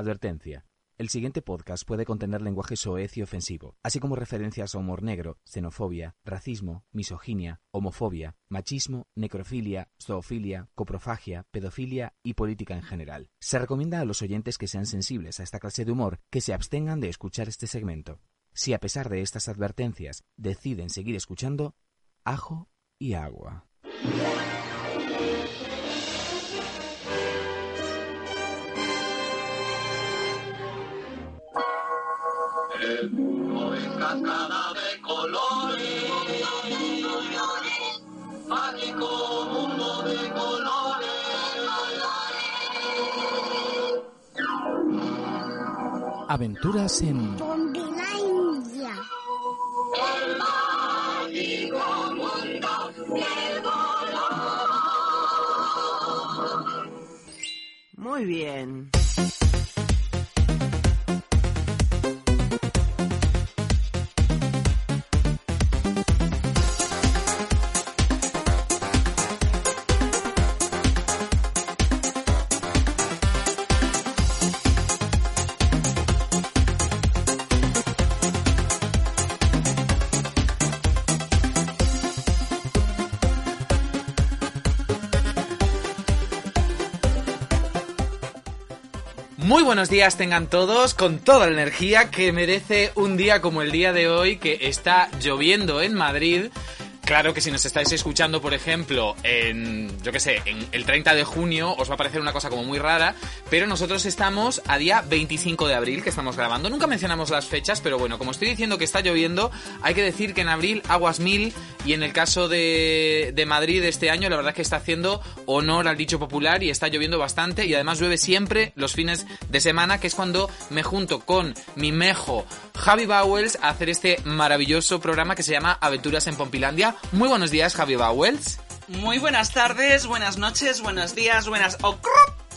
Advertencia. El siguiente podcast puede contener lenguaje soez y ofensivo, así como referencias a humor negro, xenofobia, racismo, misoginia, homofobia, machismo, necrofilia, zoofilia, coprofagia, pedofilia y política en general. Se recomienda a los oyentes que sean sensibles a esta clase de humor que se abstengan de escuchar este segmento. Si a pesar de estas advertencias deciden seguir escuchando, ajo y agua. El mundo es cascada de colores, mágico mundo de colores. Aventuras en Tondilandia. El mágico mundo del color. Muy bien. Muy buenos días tengan todos, con toda la energía que merece un día como el día de hoy, que está lloviendo en Madrid. Claro que si nos estáis escuchando, por ejemplo, en, yo qué sé, en el 30 de junio, os va a parecer una cosa como muy rara, pero nosotros estamos a día 25 de abril que estamos grabando. Nunca mencionamos las fechas, pero bueno, como estoy diciendo que está lloviendo, hay que decir que en abril aguas mil y en el caso de, de Madrid este año, la verdad es que está haciendo honor al dicho popular y está lloviendo bastante y además llueve siempre los fines de semana, que es cuando me junto con mi mejo Javi Bowles a hacer este maravilloso programa que se llama Aventuras en Pompilandia. Muy buenos días, Javi Bowles. Muy buenas tardes, buenas noches, buenos días, buenas... ¡Oh!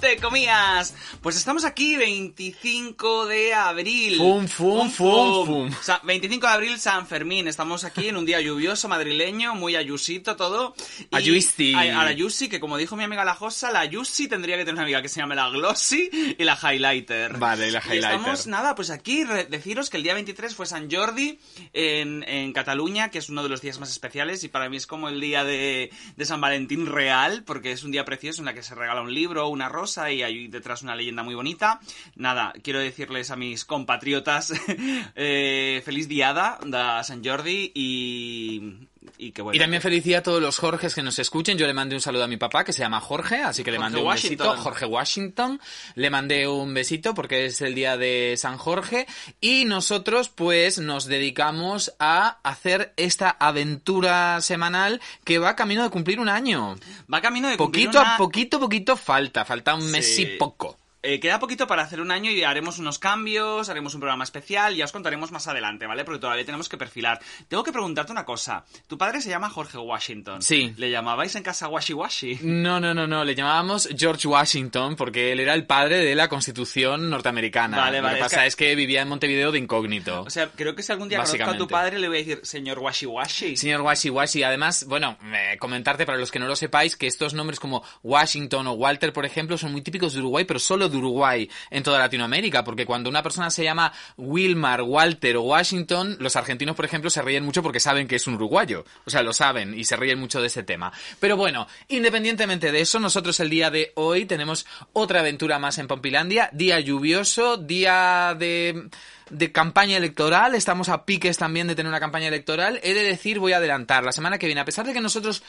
Te comías! Pues estamos aquí 25 de abril. Fum, fum, fum, fum. O sea, 25 de abril, San Fermín. Estamos aquí en un día lluvioso madrileño, muy ayusito todo. Y- Ayusi. A, a la Yusi, que como dijo mi amiga la Josa, la Yusi tendría que tener una amiga que se llame la Glossy y la Highlighter. Vale, y la Y estamos, highlighter. nada, pues aquí deciros que el día 23 fue San Jordi en, en Cataluña, que es uno de los días más especiales y para mí es como el día de, de San Valentín real, porque es un día precioso en la que se regala un libro, una rosa y hay detrás una leyenda muy bonita. Nada, quiero decirles a mis compatriotas eh, feliz diada de San Jordi y, y que bueno. Y también felicidad a todos los Jorges que nos escuchen. Yo le mandé un saludo a mi papá, que se llama Jorge, así que le Jorge mandé un Washington. besito. Jorge Washington. Le mandé un besito porque es el día de San Jorge. Y nosotros, pues, nos dedicamos a hacer esta aventura semanal que va camino de cumplir un año. Va camino de cumplir Poquito una- a poquito, poquito falta. Falta un mes Sí. y poco. Eh, queda poquito para hacer un año y haremos unos cambios, haremos un programa especial, ya os contaremos más adelante, ¿vale? Porque todavía tenemos que perfilar. Tengo que preguntarte una cosa. Tu padre se llama Jorge Washington. Sí. ¿Le llamabais en casa Washi Washi? No, no, no, no. Le llamábamos George Washington porque él era el padre de la Constitución norteamericana. Vale, Lo vale, que es pasa que- es que vivía en Montevideo de incógnito. O sea, creo que si algún día conozco a tu padre le voy a decir, señor Washi Washi. Señor Washi Washi, además, bueno, eh, comentarte para los que no lo sepáis que estos nombres como Washington o Walter, por ejemplo, son muy típicos de Uruguay, pero solo de Uruguay en toda Latinoamérica, porque cuando una persona se llama Wilmar, Walter o Washington, los argentinos, por ejemplo, se ríen mucho porque saben que es un uruguayo. O sea, lo saben y se ríen mucho de ese tema. Pero bueno, independientemente de eso, nosotros el día de hoy tenemos otra aventura más en Pompilandia, día lluvioso, día de de campaña electoral, estamos a piques también de tener una campaña electoral. He de decir, voy a adelantar, la semana que viene, a pesar de que nosotros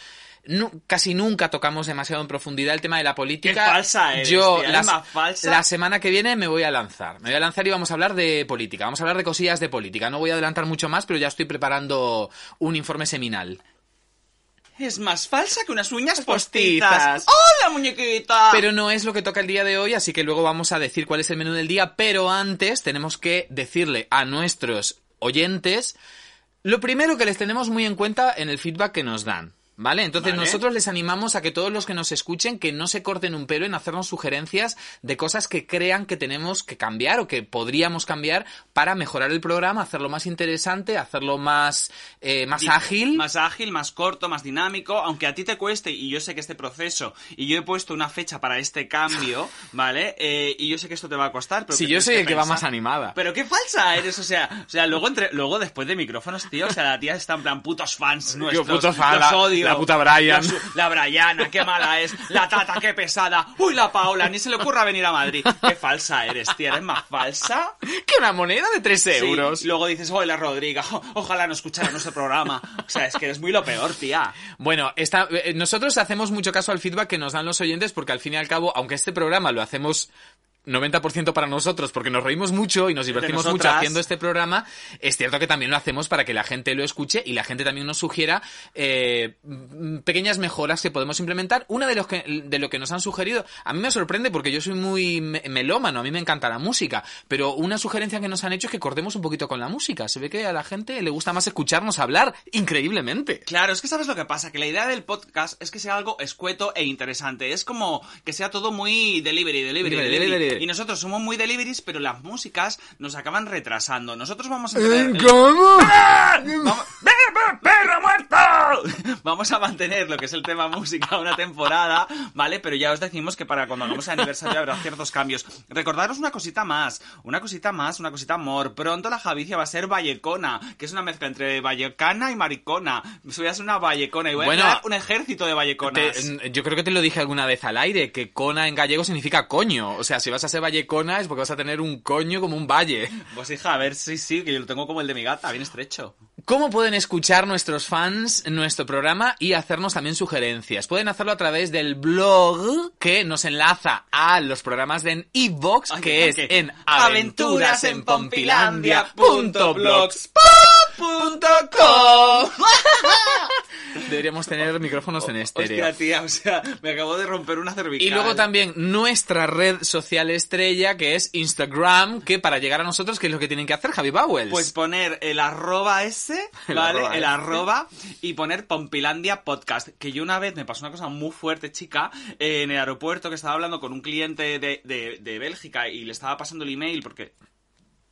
casi nunca tocamos demasiado en profundidad el tema de la política, Qué falsa eres, yo tía, la, más falsa. la semana que viene me voy a lanzar. Me voy a lanzar y vamos a hablar de política, vamos a hablar de cosillas de política. No voy a adelantar mucho más, pero ya estoy preparando un informe seminal. es más falsa que unas uñas Postizas. postizas. ¡Hola, muñequita! Pero no es lo que toca el día de hoy, así que luego vamos a decir cuál es el menú del día, pero antes tenemos que decirle a nuestros oyentes lo primero que les tenemos muy en cuenta en el feedback que nos dan. ¿Vale? Entonces Vale. nosotros les animamos a que todos los que nos escuchen que no se corten un pelo en hacernos sugerencias de cosas que crean que tenemos que cambiar o que podríamos cambiar para mejorar el programa, hacerlo más interesante, hacerlo más, eh, más Di- ágil. Más ágil, más corto, más dinámico. Aunque a ti te cueste, y yo sé que este proceso, y yo he puesto una fecha para este cambio, ¿vale? Eh, y yo sé que esto te va a costar, pero Si que yo soy el que va más animada. Pero qué falsa eres, o sea, o sea, luego entre, luego después de micrófonos, tío, o sea, la tía está en plan putos fans nuestros. puto fan, los la- la puta Brian. La, la Briana, qué mala es. La Tata, qué pesada. Uy, la Paola, ni se le ocurra venir a Madrid. Qué falsa eres, tía, eres más falsa. Que una moneda de 3 Sí, euros. luego dices, hola Rodriga, o- ojalá no escuchara nuestro programa. O sea, es que eres muy lo peor, tía. Bueno, esta- eh, nosotros hacemos mucho caso al feedback que nos dan los oyentes porque al fin y al cabo, aunque este programa lo hacemos 90% para nosotros porque nos reímos mucho y nos divertimos mucho haciendo este programa, es cierto que también lo hacemos para que la gente lo escuche y la gente también nos sugiera eh, pequeñas mejoras que podemos implementar. Una de, los que, de lo que nos han sugerido, a mí me sorprende porque yo soy muy me- melómano, a mí me encanta la música, pero una sugerencia que nos han hecho es que cortemos un poquito con la música. Se ve que a la gente le gusta más escucharnos hablar, increíblemente. Claro, es que sabes lo que pasa, que la idea del podcast es que sea algo escueto e interesante. Es como que sea todo muy delivery, delivery, Delivery, delivery. delivery. Y nosotros somos muy deliveries, pero las músicas nos acaban retrasando. Nosotros vamos a tener... ¿Cómo? Vamos... ¡Ve, ve, perro muerto! Vamos a mantener lo que es el tema música una temporada, ¿vale? Pero ya os decimos que para cuando hagamos el aniversario habrá ciertos cambios. Recordaros una cosita más, una cosita más, una cosita amor. Pronto la Javicia va a ser vallecona, que es una mezcla entre vallecana y maricona. Voy a ser una vallecona y voy Bueno, a crear un ejército de valleconas. Te- yo creo que te lo dije alguna vez al aire, que cona en gallego significa coño. O sea, si vas a ser vallecona es porque vas a tener un coño como un valle. Pues hija, a ver, sí, sí, que yo lo tengo como el de mi gata, bien estrecho. ¿Cómo pueden escuchar nuestros fans nuestro programa y hacernos también sugerencias? Pueden hacerlo a través del blog que nos enlaza a los programas de Ay, que es en aventurasenpompilandia.blogspot.com. Deberíamos tener micrófonos en estéreo. Hostia, tía, o sea, me acabo de romper una cervical. Y luego también nuestra red social estrella, que es Instagram, que para llegar a nosotros, ¿qué es lo que tienen que hacer, Javi Bowles? Pues poner el arroba ese, El ¿vale? arroba el ese. arroba y poner Pompilandia Podcast. Que yo una vez me pasó una cosa muy fuerte, chica, eh, en el aeropuerto que estaba hablando con un cliente de, de, de Bélgica y le estaba pasando el email porque...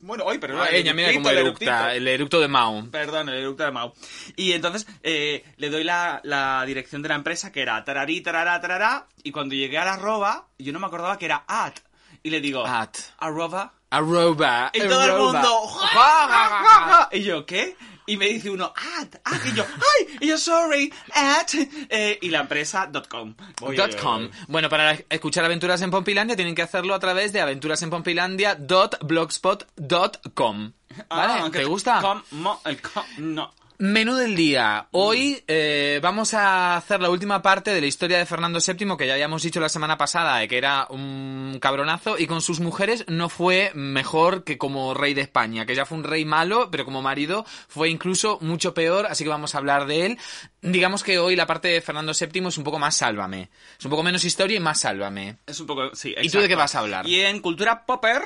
Bueno, hoy, pero Ay, ella, mira cómo eructa, el eructo de Mao. Perdón, el eructo de Mau. Y entonces eh, le doy la, la dirección de la empresa que era tararí, tarará, tarará. Y cuando llegué al arroba, yo no me acordaba que era at. Y le digo, At. arroba. Arroba. Y todo el mundo. Y yo, ¿qué? Y me dice uno, at, at. Y yo, ay, y yo, sorry, at. Eh, y la empresa, dot com. Oye, Dot com. Bueno, para escuchar Aventuras en Pompilandia tienen que hacerlo a través de aventurasenpompilandia.blogspot.com. Ah, ¿Vale? aunque ¿Te gusta? com, mo, el com, no. Menú del día. Hoy eh, vamos a hacer la última parte de la historia de Fernando VII, que ya habíamos dicho la semana pasada, de que era un cabronazo, y con sus mujeres no fue mejor que como rey de España, que ya fue un rey malo, pero como marido fue incluso mucho peor, así que vamos a hablar de él. Digamos que hoy la parte de Fernando VII es un poco más sálvame. Es un poco menos historia y más sálvame. Es un poco, sí, ¿Y tú de qué vas a hablar? Y en Cultura Popper,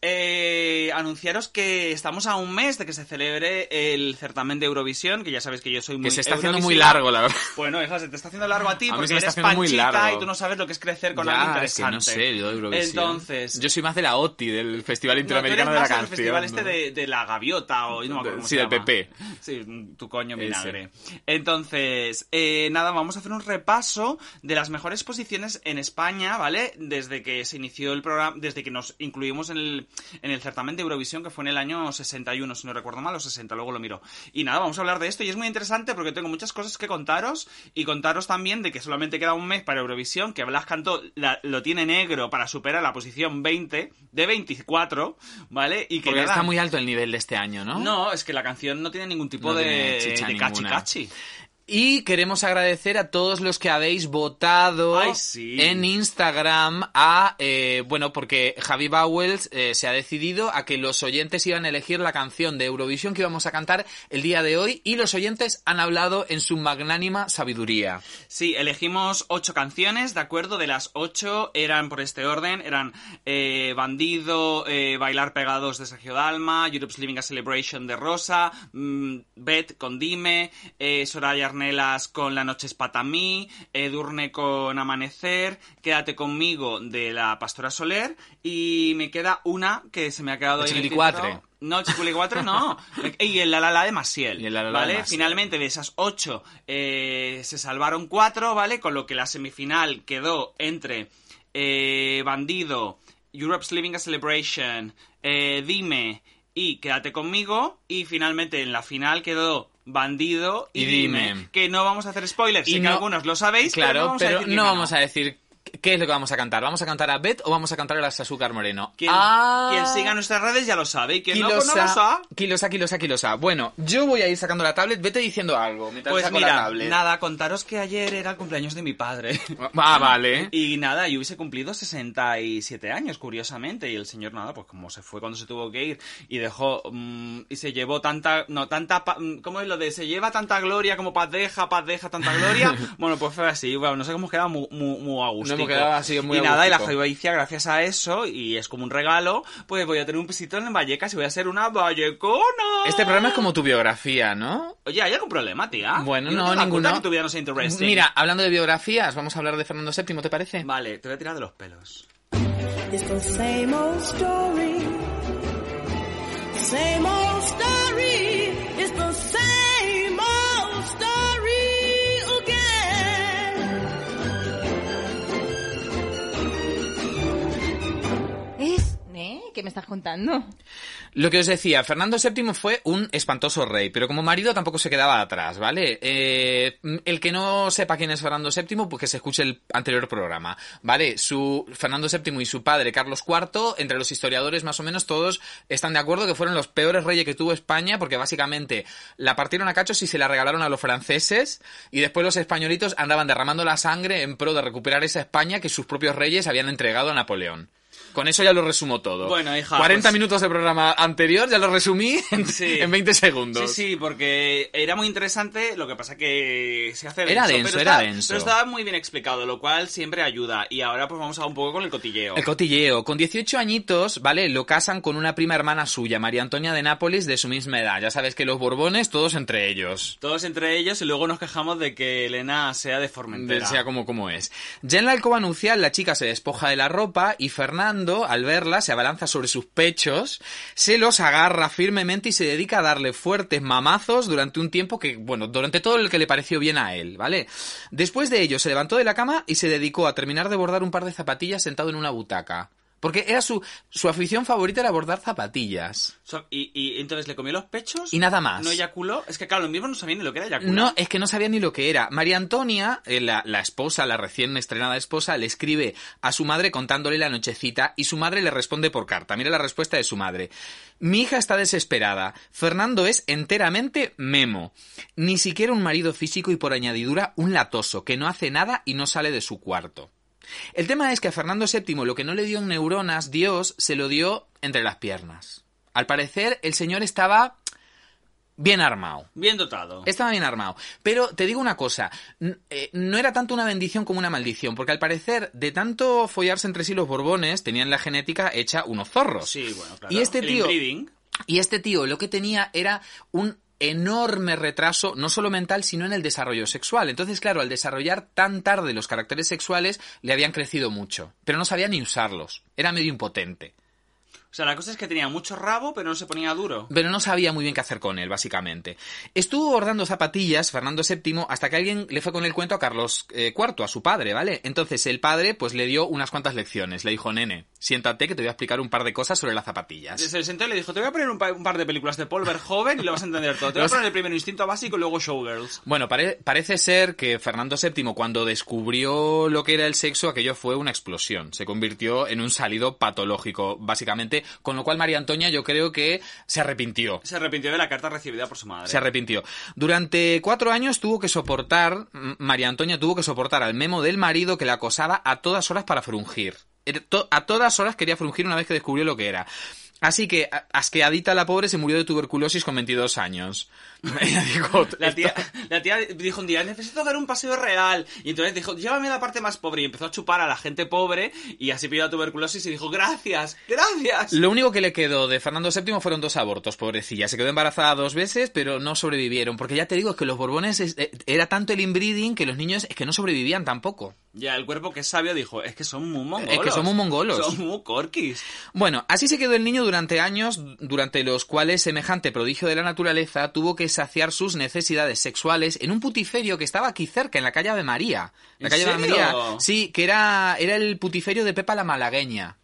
eh, anunciaros que estamos a un mes de que se celebre el certamen de Eurovisión, que ya sabes que yo soy muy Que se está haciendo muy largo, la verdad. Bueno, hija, se te está haciendo largo a ti A porque eres panchita largo. y tú no sabes lo que es crecer con Ya, algo es que interesante. no sé, yo de Eurovisión. Entonces... Yo soy más de la OTI, del Festival no, tú eres Interamericano de la más el Canción. festival este de, de la gaviota o no De- sí, del. PP. Sí, tu coño Ese. vinagre. Entonces, eh, nada, vamos a hacer un repaso de las mejores posiciones en España, ¿vale? Desde que se inició el programa, desde que nos incluimos en el, en el certamen de Eurovisión, que fue en el año 61, si no recuerdo mal, o 60, luego lo miro. Y nada, vamos a hablar de esto y es muy interesante porque tengo muchas cosas que contaros y contaros también de que solamente queda un mes para Eurovisión, que Blas Cantó la- lo tiene negro para superar la posición 20 de 24, ¿vale? Y que Porque está muy alto el nivel de este año, ¿no? no, es que la canción no tiene ningún tipo No de, de cachi ninguna. cachi. Y queremos agradecer a todos los que habéis votado Ay, sí. en Instagram a, eh, bueno, porque Javi Bowles eh, se ha decidido a que los oyentes iban a elegir la canción de Eurovisión que íbamos a cantar el día de hoy y los oyentes han hablado en su magnánima sabiduría. Sí, elegimos ocho canciones, ¿de acuerdo? De las ocho eran por este orden, eran eh, Bandido, eh, Bailar Pegados de Sergio Dalma, Europe's Living a Celebration de Rosa, mm, Bet con Dime, Soraya Arnelas con La Noche es para mí, Edurne con Amanecer, Quédate conmigo de la Pastora Soler y me queda una que se me ha quedado La ahí en el. No, Chiquilicuatre no. y el La La La de Masiel. Y el La La La ¿Vale? de Maciel. Finalmente, de esas ocho, eh, se salvaron cuatro, ¿vale? Con lo que la semifinal quedó entre eh, Bandido, Europe's Living a Celebration, eh, Dime y Quédate conmigo. Y finalmente en la final quedó Bandido y, Y Dime. Dime. Que no vamos a hacer spoilers, Y sé que no- algunos lo sabéis, Claro, pero no vamos a decir no quién vamos a ganó. decir qué es lo que vamos a cantar. ¿Vamos a cantar a Beth o vamos a cantar a las Azúcar Moreno? Quien, Ah. quien siga nuestras redes ya lo sabe y quien no, pues no lo sabe. kilosa, kilosa, kilosa. Bueno, yo voy a ir sacando la tablet. Vete diciendo algo. mientras Pues saco la mira, tablet. nada, contaros que ayer era el cumpleaños de mi padre. Ah, vale. Y nada, yo hubiese cumplido 67 años, curiosamente. Y el señor, nada, pues como se fue cuando se tuvo que ir y dejó. mm, y se llevó tanta. No, tanta. mm, ¿Cómo es lo de? Se lleva tanta gloria como paz deja, paz deja tanta gloria. bueno, pues fue así. Bueno, no sé cómo quedado muy, muy, muy a gusto. Quedado así muy Y nada, y la. Jaiba gracias a eso, y es como un regalo, pues voy a tener un pisito en Vallecas y voy a ser una vallecona. Este programa es como tu biografía, ¿no? Oye, ¿hay algún problema, tía? Bueno, Yo no, tengo ninguno. que tu vida no sea interesting. Mira, hablando de biografías, vamos a hablar de Fernando VII, ¿te parece? Vale, te voy a tirar de los pelos. It's the same old story. Same old story. It's the ¿Qué me estás contando? Lo que os decía, Fernando VII fue un espantoso rey, pero como marido tampoco se quedaba atrás, ¿vale? Eh, el que no sepa quién es Fernando VII, pues que se escuche el anterior programa, ¿vale? Su Fernando VII y su padre, Carlos IV, entre los historiadores más o menos todos están de acuerdo que fueron los peores reyes que tuvo España, porque básicamente la partieron a cachos y se la regalaron a los franceses, y después los españolitos andaban derramando la sangre en pro de recuperar esa España que sus propios reyes habían entregado a Napoleón. Con eso ya lo resumo todo. Bueno, hija, 40 pues- minutos de programa anterior ya lo resumí en, Sí. en 20 segundos. Sí, sí, porque era muy interesante, lo que pasa que se hace Era denso, pero era estaba- denso. Pero estaba muy bien explicado, lo cual siempre ayuda. Y ahora pues vamos a un poco con el cotilleo. El cotilleo. Con 18 añitos, ¿vale? Lo casan con una prima hermana suya, María Antonia de Nápoles, de su misma edad. Ya sabes que los Borbones, todos entre ellos. Todos entre ellos y luego nos quejamos de que Elena sea de De- Formentera. sea como, como es. Ya en la alcoba nupcial, la chica se despoja de la ropa y Fernando, al verla, se abalanza sobre sus pechos, se los agarra firmemente y se dedica a darle fuertes mamazos durante un tiempo que, bueno, durante todo el que le pareció bien a él, ¿vale? Después de ello, se levantó de la cama y se dedicó a terminar de bordar un par de zapatillas sentado en una butaca. Porque era su, su afición favorita era bordar zapatillas. So- y, y entonces le comió los pechos. Y nada más. No eyaculó. Es que claro, lo mismo no sabía ni lo que era eyacular. No, es que no sabía ni lo que era. María Antonia, eh, la, la esposa, la recién estrenada esposa, le escribe a su madre contándole la nochecita y su madre le responde por carta. Mira la respuesta de su madre. Mi hija está desesperada. Fernando es enteramente memo. Ni siquiera un marido físico y por añadidura un latoso, que no hace nada y no sale de su cuarto. El tema es que a Fernando VII lo que no le dio en neuronas, Dios se lo dio entre las piernas. Al parecer, el señor estaba bien armado. Bien dotado. Estaba bien armado. Pero te digo una cosa, eh, no era tanto una bendición como una maldición, porque al parecer, de tanto follarse entre sí los borbones, tenían la genética hecha unos zorros. Sí, bueno, claro. Y este El tío, inbreeding. y este tío lo que tenía era un enorme retraso, no solo mental, sino en el desarrollo sexual. Entonces, claro, al desarrollar tan tarde los caracteres sexuales, le habían crecido mucho, pero no sabía ni usarlos. Era medio impotente. O sea, la cosa es que tenía mucho rabo, pero no se ponía duro. pero no sabía muy bien qué hacer con él, básicamente. Estuvo bordando zapatillas, Fernando VII, hasta que alguien le fue con el cuento a Carlos eh, IV, a su padre, ¿vale? Entonces el padre, pues le dio unas cuantas lecciones. Le dijo, nene, siéntate que te voy a explicar un par de cosas sobre las zapatillas. Se sentó y le dijo, te voy a poner un, pa- un par de películas de Paul Verhoeven y lo vas a entender todo. Te voy a poner el primero Instinto Básico y luego Showgirls. Bueno, pare- parece ser que Fernando VII, cuando descubrió lo que era el sexo, aquello fue una explosión. Se convirtió en un salido patológico, básicamente. Con lo cual, María Antonia, yo creo que se arrepintió. Se arrepintió de la carta recibida por su madre. Se arrepintió. Durante cuatro años tuvo que soportar, María Antonia tuvo que soportar al memo del marido que la acosaba a todas horas para frungir. A todas horas quería frungir una vez que descubrió lo que era. Así que, asqueadita la pobre, se murió de tuberculosis con 22 años. Ella dijo, La tía, la tía dijo un día, necesito dar un paseo real. Y entonces dijo, llévame a la parte más pobre. Y empezó a chupar a la gente pobre y así pidió la tuberculosis y dijo, gracias, gracias. Lo único que le quedó de Fernando VII fueron dos abortos, pobrecilla. Se quedó embarazada dos veces, pero no sobrevivieron. Porque ya te digo, es que los Borbones es- eh, era tanto el inbreeding que los niños es que no sobrevivían tampoco. Ya el cuerpo que es sabio dijo, es que son muy mongolos. Es que son muy mongolos. Son muy corquis. Bueno, así se quedó el niño durante años, durante los cuales semejante prodigio de la naturaleza tuvo que saciar sus necesidades sexuales en un putiferio que estaba aquí cerca, en la calle Ave María. La ¿En calle Ave? María, sí, que era, era el putiferio de Pepa la Malagueña.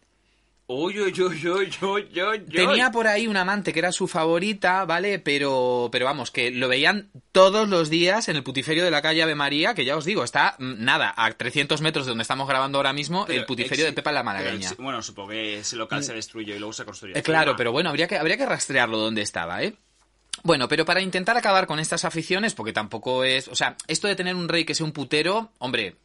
Uy, uy, uy, uy, uy, uy, uy. Tenía por ahí una amante que era su favorita, ¿vale? Pero, pero vamos, que lo veían todos los días en el putiferio de la calle Ave María, que ya os digo, está, mm, nada, a 300 metros de donde estamos grabando ahora mismo, Pero el putiferio de Pepa la Malagueña. bueno, supongo que ese local se destruyó y luego se construyó. Eh, claro, pero bueno, habría que, habría que rastrearlo donde estaba, ¿eh? Bueno, pero para intentar acabar con estas aficiones, porque tampoco es. O sea, esto de tener un rey que sea un putero, hombre,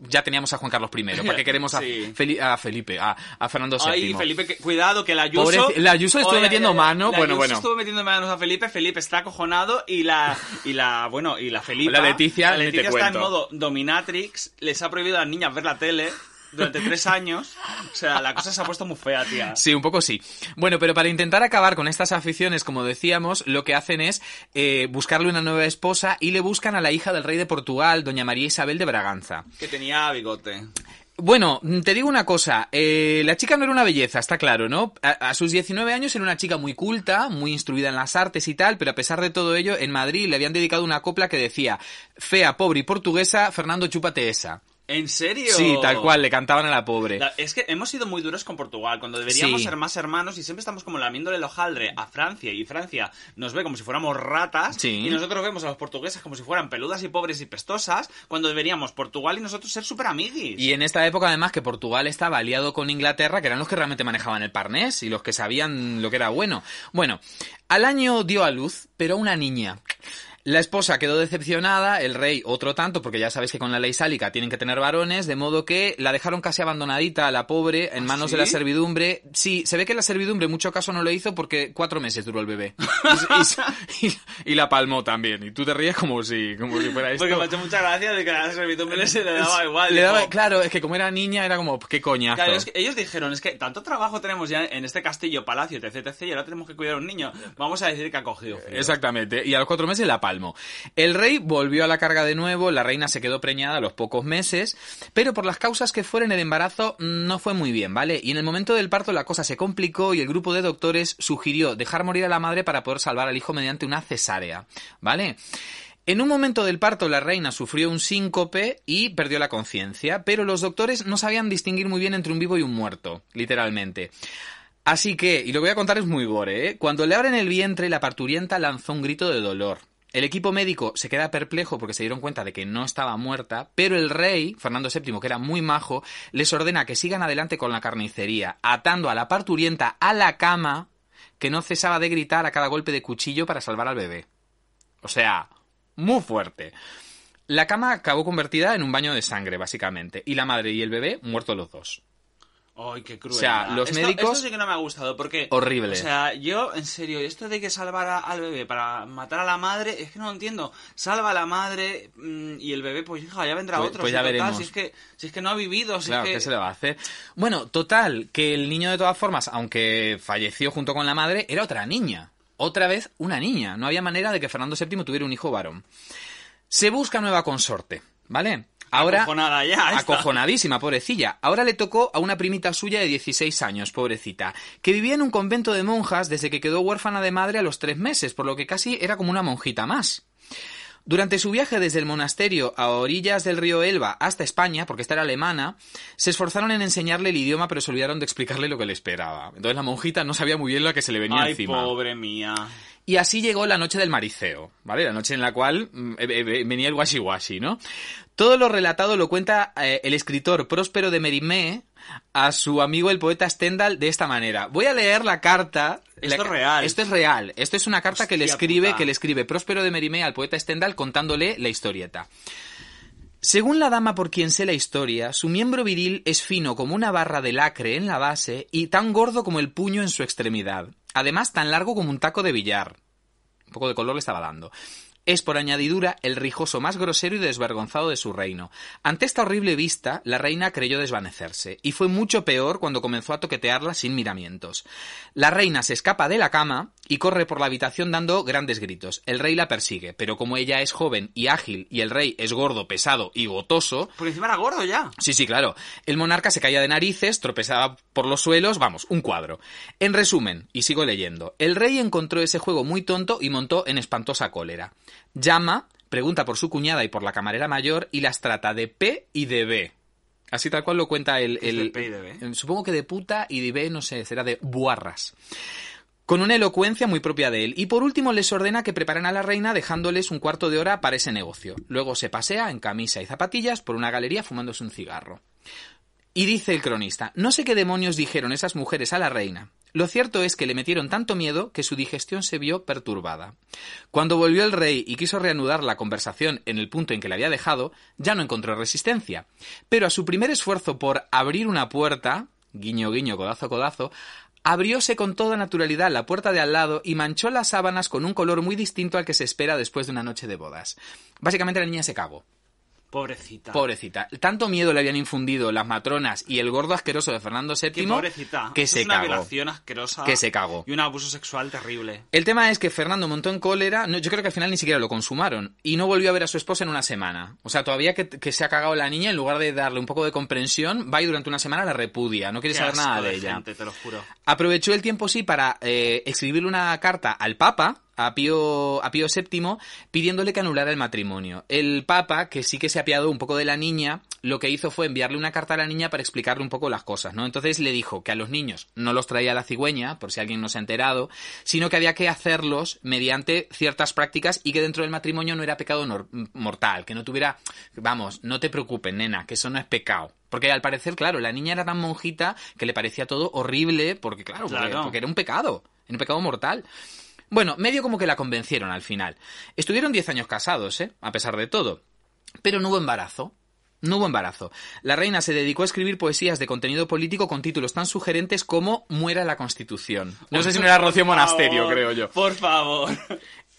ya teníamos a Juan Carlos I. ¿Para qué queremos a, Sí. Feli- a Felipe, a, a Fernando VII? Ay, Felipe, que- cuidado, que la Ayuso... Pobre- la Ayuso estuvo metiendo mano, la bueno, Ayuso bueno. estuvo metiendo manos a Felipe, Felipe está acojonado y la, y la, bueno, y la Felipa... La Leticia, la Leticia está en cuento. modo dominatrix, les ha prohibido a las niñas ver la tele durante tres años. O sea, la cosa se ha puesto muy fea, tía. Sí, un poco sí. Bueno, pero para intentar acabar con estas aficiones, como decíamos, lo que hacen es eh, buscarle una nueva esposa y le buscan a la hija del rey de Portugal, doña María Isabel de Braganza. Que tenía bigote. Bueno, te digo una cosa, eh, la chica no era una belleza, está claro, ¿no? A, a sus 19 años era una chica muy culta, muy instruida en las artes y tal, pero a pesar de todo ello, en Madrid le habían dedicado una copla que decía, fea, pobre y portuguesa, Fernando, chúpate esa. ¿En serio? Sí, tal cual, le cantaban a la pobre. La- es que hemos sido muy duros con Portugal, cuando deberíamos Sí. ser más hermanos y siempre estamos como lamiéndole el hojaldre a Francia y Francia nos ve como si fuéramos ratas Sí. y nosotros vemos a los portugueses como si fueran peludas y pobres y pestosas, cuando deberíamos Portugal y nosotros ser súper amiguis. Y en esta época, además, que Portugal estaba aliado con Inglaterra, que eran los que realmente manejaban el parnés y los que sabían lo que era bueno. Bueno, al año dio a luz, pero a una niña. La esposa quedó decepcionada, el rey otro tanto, porque ya sabéis que con la ley sálica tienen que tener varones, de modo que la dejaron casi abandonadita la pobre en manos de la ¿Sí? servidumbre. Sí, se ve que la servidumbre en mucho caso no lo hizo porque cuatro meses duró el bebé. Y, y- y la palmó también. Y tú te ríes como si, como si fuera esto. Porque me ha hecho mucha gracia de que a la servidumbre se le daba igual. Le daba- claro, es que como era niña era como, qué coñazo. Claro, es que ellos dijeron, es que tanto trabajo tenemos ya en este castillo, palacio, etc, etc, y ahora tenemos que cuidar a un niño. Vamos a decir que ha cogido frío. Exactamente, y a los cuatro meses la El rey volvió a la carga de nuevo, la reina se quedó preñada a los pocos meses, pero por las causas que fueron el embarazo no fue muy bien, ¿vale? Y en el momento del parto la cosa se complicó y el grupo de doctores sugirió dejar morir a la madre para poder salvar al hijo mediante una cesárea, ¿vale? En un momento del parto la reina sufrió un síncope y perdió la conciencia, pero los doctores no sabían distinguir muy bien entre un vivo y un muerto, literalmente. Así que, y lo voy a contar es muy gore, ¿eh? Cuando le abren el vientre, la parturienta lanzó un grito de dolor. El equipo médico se queda perplejo porque se dieron cuenta de que no estaba muerta, pero el rey, Fernando VII, que era muy majo, les ordena que sigan adelante con la carnicería, atando a la parturienta a la cama, que no cesaba de gritar a cada golpe de cuchillo para salvar al bebé. O sea, muy fuerte. La cama acabó convertida en un baño de sangre, básicamente, y la madre y el bebé muertos los dos. Ay, qué cruel. O sea, los médicos- Esto sí que no me ha gustado, porque... Horrible. O sea, yo, en serio, esto de que salvar a- al bebé para matar a la madre, es que no lo entiendo. Salva a la madre mm, y el bebé, pues hija, ya vendrá Pues- otro. pues si ya total, veremos. Si es, que, si es que no ha vivido, si Claro, es que... ¿qué se le va a hacer? Bueno, total, que el niño de todas formas, aunque falleció junto con la madre, era otra niña. Otra vez una niña. No había manera de que Fernando VII tuviera un hijo varón. Se busca nueva consorte, ¿vale? Ahora, Acojonada ya, esta. acojonadísima, pobrecilla. Ahora le tocó a una primita suya de 16 años, pobrecita, que vivía en un convento de monjas desde que quedó huérfana de madre a los tres meses, por lo que casi era como una monjita más. Durante su viaje desde el monasterio a orillas del río Elba hasta España, porque esta era alemana, se esforzaron en enseñarle el idioma, pero se olvidaron de explicarle lo que le esperaba. Entonces la monjita no sabía muy bien lo que se le venía Ay, encima. pobre mía. Y así llegó la noche del mariceo, ¿vale? La noche en la cual mm, eh, eh, venía el washi-washi, ¿no? Todo lo relatado lo cuenta eh, el escritor Próspero de Merimée a su amigo el poeta Stendhal de esta manera. Voy a leer la carta. Esto la- es real. Esto es real. Esto es una carta que le escribe, puta. que le escribe Próspero de Merimée al poeta Stendhal contándole la historieta. Según la dama por quien sé la historia, su miembro viril es fino como una barra de lacre en la base y tan gordo como el puño en su extremidad. Además, tan largo como un taco de billar. Un poco de color le estaba dando. Es por añadidura el rijoso más grosero y desvergonzado de su reino. Ante esta horrible vista, la reina creyó desvanecerse, y fue mucho peor cuando comenzó a toquetearla sin miramientos. La reina se escapa de la cama y corre por la habitación dando grandes gritos. El rey la persigue, pero como ella es joven y ágil y el rey es gordo, pesado y gotoso, Por encima era gordo ya. Sí, sí, claro. El monarca se caía de narices, tropezaba por los suelos, vamos, un cuadro. En resumen, y sigo leyendo, el rey encontró ese juego muy tonto y montó en espantosa cólera. Llama, pregunta por su cuñada y por la camarera mayor y las trata de P y de B. Así tal cual lo cuenta el... ¿Qué es el- P y de B? Supongo que de puta y de B, no sé, será de buarras con una elocuencia muy propia de él. Y por último les ordena que preparen a la reina dejándoles un cuarto de hora para ese negocio. Luego se pasea en camisa y zapatillas por una galería fumándose un cigarro. Y dice el cronista, no sé qué demonios dijeron esas mujeres a la reina. Lo cierto es que le metieron tanto miedo que su digestión se vio perturbada. Cuando volvió el rey y quiso reanudar la conversación en el punto en que la había dejado, ya no encontró resistencia. Pero a su primer esfuerzo por abrir una puerta, guiño guiño, codazo codazo, abrióse con toda naturalidad la puerta de al lado y manchó las sábanas con un color muy distinto al que se espera después de una noche de bodas. Básicamente la niña se cagó. Pobrecita. Pobrecita. Tanto miedo le habían infundido las matronas y el gordo asqueroso de Fernando VII Qué pobrecita. que Eso se es una cagó. violación asquerosa. Que se cagó. Y un abuso sexual terrible. El tema es que Fernando montó en cólera, no, yo creo que al final ni siquiera lo consumaron, y no volvió a ver a su esposa en una semana. O sea, todavía que, que se ha cagado la niña, en lugar de darle un poco de comprensión, va y durante una semana la repudia, no quiere Qué saber asco nada de, ella. gente, te lo juro. Aprovechó el tiempo, sí, para eh, escribirle una carta al Papa, a Pío, a Pío VII, pidiéndole que anulara el matrimonio. El Papa, que sí que se apiadó un poco de la niña, lo que hizo fue enviarle una carta a la niña para explicarle un poco las cosas, ¿no? Entonces le dijo que a los niños no los traía la cigüeña, por si alguien no se ha enterado, sino que había que hacerlos mediante ciertas prácticas y que dentro del matrimonio no era pecado mortal, que no tuviera, vamos, no te preocupes, nena, que eso no es pecado. Porque al parecer, claro, la niña era tan monjita que le parecía todo horrible, porque claro, porque- Claro. porque era un pecado, era un pecado mortal. Bueno, medio como que la convencieron al final. Estuvieron 10 años casados, ¿eh? A pesar de todo. Pero no hubo embarazo. No hubo embarazo. La reina se dedicó a escribir poesías de contenido político con títulos tan sugerentes como Muera la Constitución. No sé si no era Rocío Monasterio, favor, creo yo. Por favor.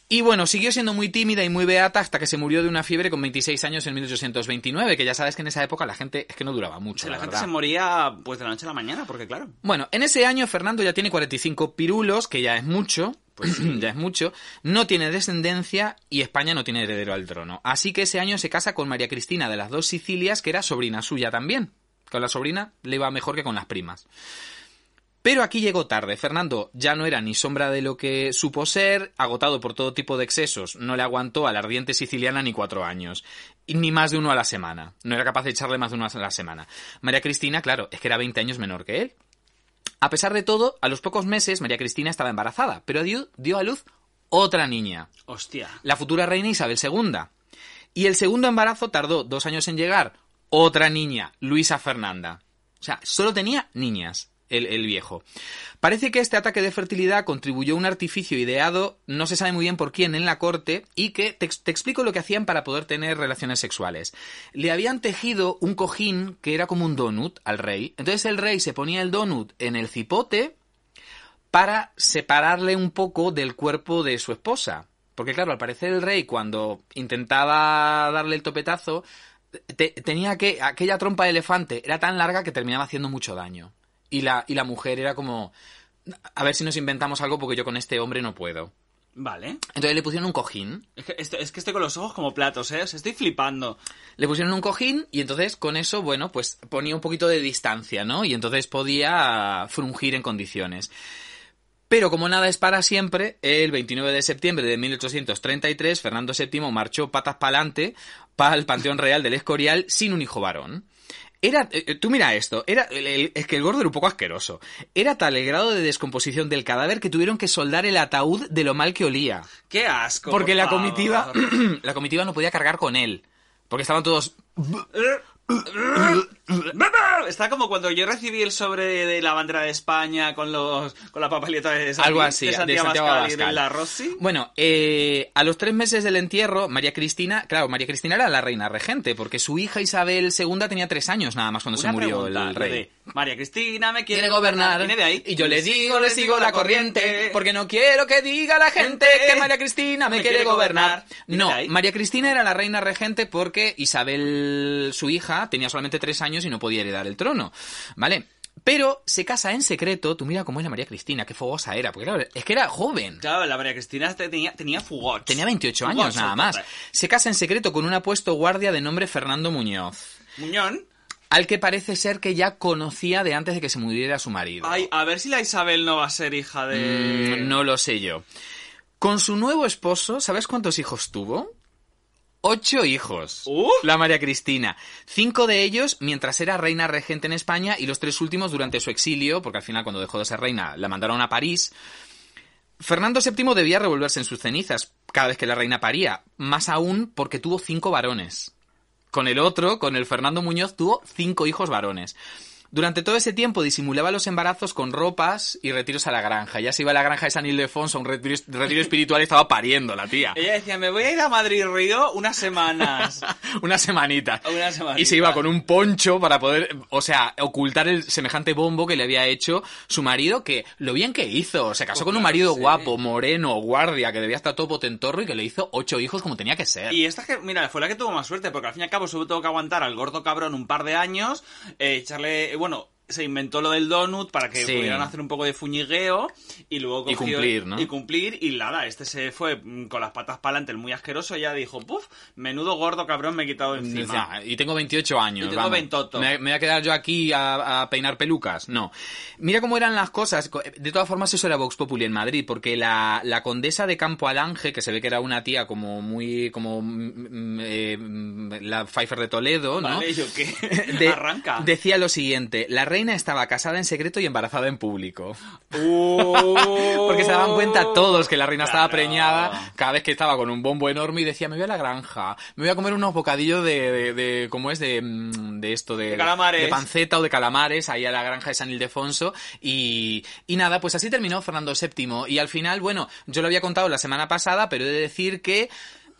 Y bueno, siguió siendo muy tímida y muy beata hasta que se murió de una fiebre con 26 años en 1829, que ya sabes que en esa época la gente es que no duraba mucho. la la gente verdad. se moría pues de la noche a la mañana, porque claro. Bueno, en ese año Fernando ya tiene 45 pirulos, que ya es mucho, pues ya es mucho, no tiene descendencia y España no tiene heredero al trono. Así que ese año se casa con María Cristina de las dos Sicilias, que era sobrina suya también. Con la sobrina le iba mejor que con las primas. Pero aquí llegó tarde. Fernando ya no era ni sombra de lo que supo ser, agotado por todo tipo de excesos, no le aguantó a la ardiente siciliana ni cuatro años, y ni más de uno a la semana. No era capaz de echarle más de uno a la semana. María Cristina, claro, es que era 20 años menor que él. A pesar de todo, a los pocos meses María Cristina estaba embarazada, pero dio, dio a luz otra niña, Hostia. la futura reina Isabel II. Y el segundo embarazo tardó dos años en llegar, otra niña, Luisa Fernanda. O sea, solo tenía niñas. El, viejo. Parece que este ataque de fertilidad contribuyó a un artificio ideado, no se sabe muy bien por quién, en la corte, y que te, te explico lo que hacían para poder tener relaciones sexuales. Le habían tejido un cojín que era como un donut al rey. Entonces el rey se ponía el donut en el cipote para separarle un poco del cuerpo de su esposa. Porque claro, al parecer el rey cuando intentaba darle el topetazo, te- tenía que aquella trompa de elefante era tan larga que terminaba haciendo mucho daño. Y la, y la mujer era como, a ver si nos inventamos algo porque yo con este hombre no puedo. Vale. Entonces le pusieron un cojín, Es que, esto- es que estoy con los ojos como platos, ¿eh? Os estoy flipando. le pusieron un cojín y entonces con eso, bueno, pues ponía un poquito de distancia, ¿no? Y entonces podía frungir en condiciones. Pero como nada es para siempre, el 29 de septiembre de 1833, Fernando VII marchó patas pa'lante para el Panteón Real del Escorial sin un hijo varón. Era, eh, tú mira esto, era, el- el- es que el gordo era un poco asqueroso. Era tal el grado de descomposición del cadáver que tuvieron que soldar el ataúd de lo mal que olía. ¡Qué asco! Porque por la favor. comitiva, la comitiva no podía cargar con él. Porque estaban todos... Está como cuando yo recibí el sobre de la bandera de España con los con la papeleta de Santi- Algo así, de de Santiago Santiago Abascal y de Abascal. la Rossi. Bueno, eh, a los tres meses del entierro, María Cristina, claro, María Cristina era la reina regente, porque su hija Isabel II tenía tres años nada más cuando se murió pregunta, el rey. María Cristina me quiere, quiere gobernar Viene de ahí. y yo le digo, le sigo la corriente porque no quiero que diga la gente que María Cristina me, quiere gobernar. No. María Cristina era la reina regente porque Isabel, su hija, tenía solamente tres años y no podía heredar el trono, ¿vale? Pero se casa en secreto, tú mira cómo es la María Cristina, qué fogosa era, porque claro, es que era joven. Claro, la María Cristina tenía, tenía fugots. Tenía 28 Fugots, años nada más. Se casa en secreto con un apuesto guardia de nombre Fernando Muñoz, Muñón. Al que parece ser que ya conocía de antes de que se muriera su marido. Ay, a ver si la Isabel no va a ser hija de... Mm, no lo sé yo. Con su nuevo esposo, ¿sabes cuántos hijos tuvo? Ocho hijos. ¡Uh! La María Cristina. Cinco de ellos mientras era reina regente en España y los tres últimos durante su exilio, porque al final cuando dejó de ser reina la mandaron a París. Fernando VII debía revolverse en sus cenizas cada vez que la reina paría, más aún porque tuvo cinco varones. Con el otro, con el Fernando Muñoz, tuvo cinco hijos varones. Durante todo ese tiempo disimulaba los embarazos con ropas y retiros a la granja. Ya se iba a la granja de San Ildefonso a un retiro, retiro espiritual y estaba pariendo la tía. Ella decía, me voy a ir a Madrid-Río unas semanas. Una semanita. Una semanita. Y se iba con un poncho para poder, o sea, ocultar el semejante bombo que le había hecho su marido, que lo bien que hizo. Se casó Pues con un marido sí. guapo, moreno, guardia, que debía estar todo potentorro y que le hizo ocho hijos como tenía que ser. Y esta que, mira, fue la que tuvo más suerte, porque al fin y al cabo solo tuvo que aguantar al gordo cabrón un par de años, eh, echarle, bueno, se inventó lo del donut para que Sí. pudieran hacer un poco de fuñigueo y luego Y cumplir, ¿no? Y cumplir, y nada, este se fue mm, con las patas para adelante, el muy asqueroso, ya dijo, puf, menudo gordo cabrón me he quitado encima. Decía, y tengo 28 años. Y tengo vamos. 28. ¿Me, me voy a quedar yo aquí a, a peinar pelucas? No. Mira cómo eran las cosas. De todas formas, eso era Vox Populi en Madrid, porque la, la condesa de Campo Alange, que se ve que era una tía como muy. como. mm, eh, mm, la Pfeiffer de Toledo, ¿no? Vale, yo qué, De- arranca. Decía lo siguiente: la reina estaba casada en secreto y embarazada en público. Porque se daban cuenta todos que la reina estaba preñada cada vez que estaba con un bombo enorme y decía, me voy a la granja, me voy a comer unos bocadillos de, de, de- ¿cómo es? De, mm, de esto, de, De calamares. de panceta o de calamares, ahí a la granja de San Ildefonso. Y, y nada, pues así terminó Fernando VII. Y al final, bueno, yo lo había contado la semana pasada, pero he de decir que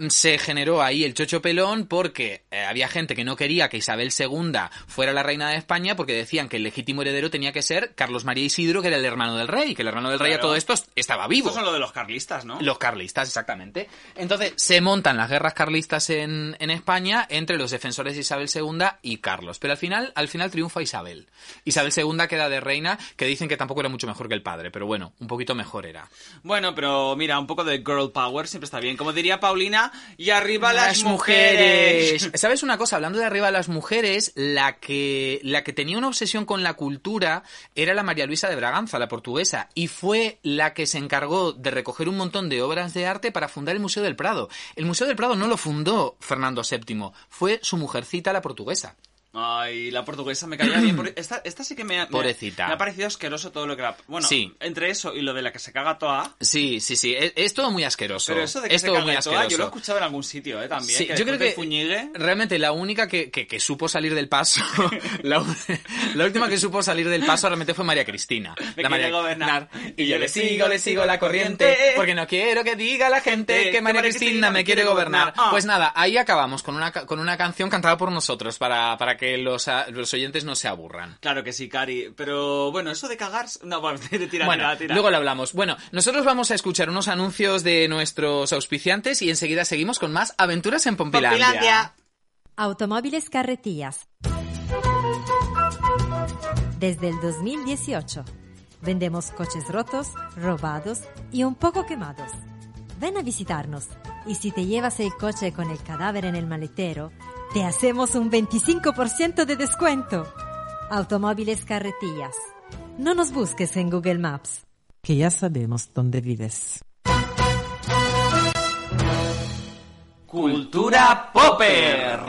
se generó ahí el chocho pelón porque eh, había gente que no quería que Isabel II fuera la reina de España porque decían que el legítimo heredero tenía que ser Carlos María Isidro, que era el hermano del rey, que el hermano del rey a todo esto estaba vivo. Estos son lo de los carlistas, ¿no? Los carlistas, exactamente. Entonces, se montan las guerras carlistas en, en España entre los defensores de Isabel II y Carlos. Pero al final, al final triunfa Isabel. Isabel II queda de reina, que dicen que tampoco era mucho mejor que el padre, pero bueno, un poquito mejor era. Bueno, pero mira, un poco de girl power siempre está bien. Como diría Paulina, y arriba las, mujeres. ¿Sabes una cosa? Hablando de arriba las mujeres, la que, la que tenía una obsesión con la cultura era la María Luisa de Braganza, la portuguesa, y fue la que se encargó de recoger un montón de obras de arte para fundar el Museo del Prado. El Museo del Prado no lo fundó Fernando VII, fue su mujercita la portuguesa. Ay, la portuguesa me caía bien. Esta, esta sí que me Pobrecita. me ha parecido asqueroso todo lo que la... Bueno, Sí. entre eso y lo de la que se caga toda... Sí, sí, sí, es, es todo muy asqueroso. Pero eso de que es se todo caga muy toda, yo lo he escuchado en algún sitio, ¿eh? También. Sí, que yo creo que fuñigue... realmente la única que, que- que supo salir del paso, la, última que supo salir del paso realmente fue María Cristina. Me la María gobernar. Y yo le sigo, le sigo la corriente, porque no quiero que diga la gente que María Cristina me quiere gobernar. Ah. Pues nada, ahí acabamos con una, con una canción cantada por nosotros para, para que los, los oyentes no se aburran. Claro que sí, Cari. Pero bueno, eso de cagar... No, bueno, tira, Bueno, tira, tira. luego lo hablamos. Bueno, nosotros vamos a escuchar unos anuncios de nuestros auspiciantes y enseguida seguimos con más aventuras en Pompilandia. Pompilandia. Automóviles Carretillas. Desde el 2018. Vendemos coches rotos, robados y un poco quemados. Ven a visitarnos y si te llevas el coche con el cadáver en el maletero, te hacemos un 25% de descuento. Automóviles Carretillas. No nos busques en Google Maps. que ya sabemos dónde vives. Cultura Popper.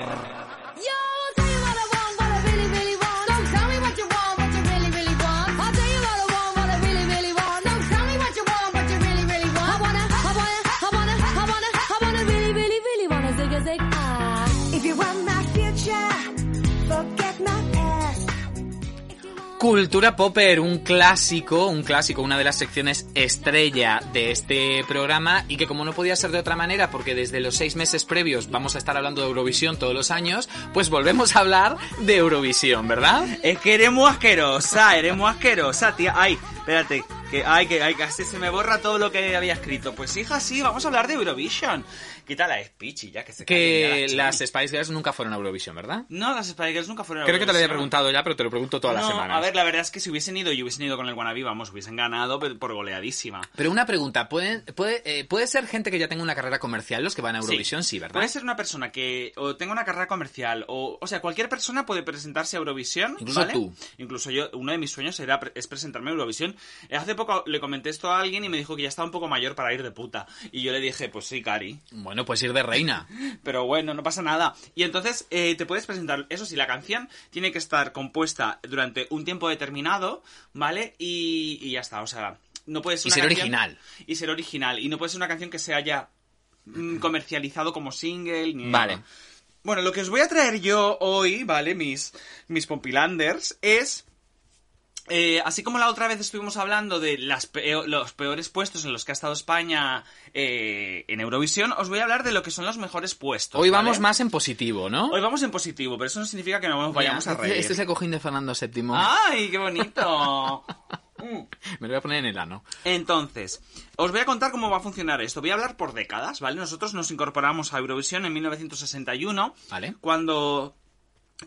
Cultura Popper, un clásico, un clásico, una de las secciones estrella de este programa y que como no podía ser de otra manera porque desde los seis meses previos vamos a estar hablando de Eurovisión todos los años, pues volvemos a hablar de Eurovisión, ¿verdad? Es que eres asquerosa, eres asquerosa, tía. Ay, espérate, que ay, que ay, casi se me borra todo lo que había escrito. Pues hija, sí, vamos a hablar de Eurovision. Quita la speech y ya que se Que ya las. Spice Girls nunca fueron a Eurovisión, ¿verdad? No, las Spice Girls nunca fueron a Creo que te lo había preguntado ya, pero te lo pregunto todas las No, semanas. A ver, la verdad es que si hubiesen ido y hubiesen ido con el Wannabe, vamos, hubiesen ganado por goleadísima. Pero una pregunta, ¿puede, puede, eh, ¿puede ser gente que ya tenga una carrera comercial los que van a Eurovisión? Sí, ¿verdad? Puede ser una persona que o tenga una carrera comercial o, o sea, cualquier persona puede presentarse a Eurovisión. Incluso ¿vale? tú. Incluso yo, uno de mis sueños era es presentarme a Eurovisión. Eh, Hace poco le comenté esto a alguien y me dijo que ya estaba un poco mayor para ir de puta. Y yo le dije, pues sí, Cari. Bueno, pues ir de reina. Pero bueno, no pasa nada. Y entonces eh, te puedes presentar. Eso sí, la canción tiene que estar compuesta durante un tiempo determinado, ¿vale? Y, y ya está, o sea, no puede ser Y una ser canción- original. Y ser original. Y no puede ser una canción que se haya mm, comercializado como single ni Vale. nada. Bueno, lo que os voy a traer yo hoy, ¿vale? Mis, mis Pompilanders, es. Eh, así como la otra vez estuvimos hablando de las peo- los peores puestos en los que ha estado España eh, en Eurovisión, os voy a hablar de lo que son los mejores puestos. Hoy ¿vale? vamos más en positivo, ¿no? Hoy vamos en positivo, pero eso no significa que no vayamos a Mira, reír. Este es el cojín de Fernando VII. ¡Ay, qué bonito! Mm. Me lo voy a poner en el ano. Entonces, os voy a contar cómo va a funcionar esto. Voy a hablar por décadas, ¿vale? Nosotros nos incorporamos a Eurovisión en 1961, Vale. cuando...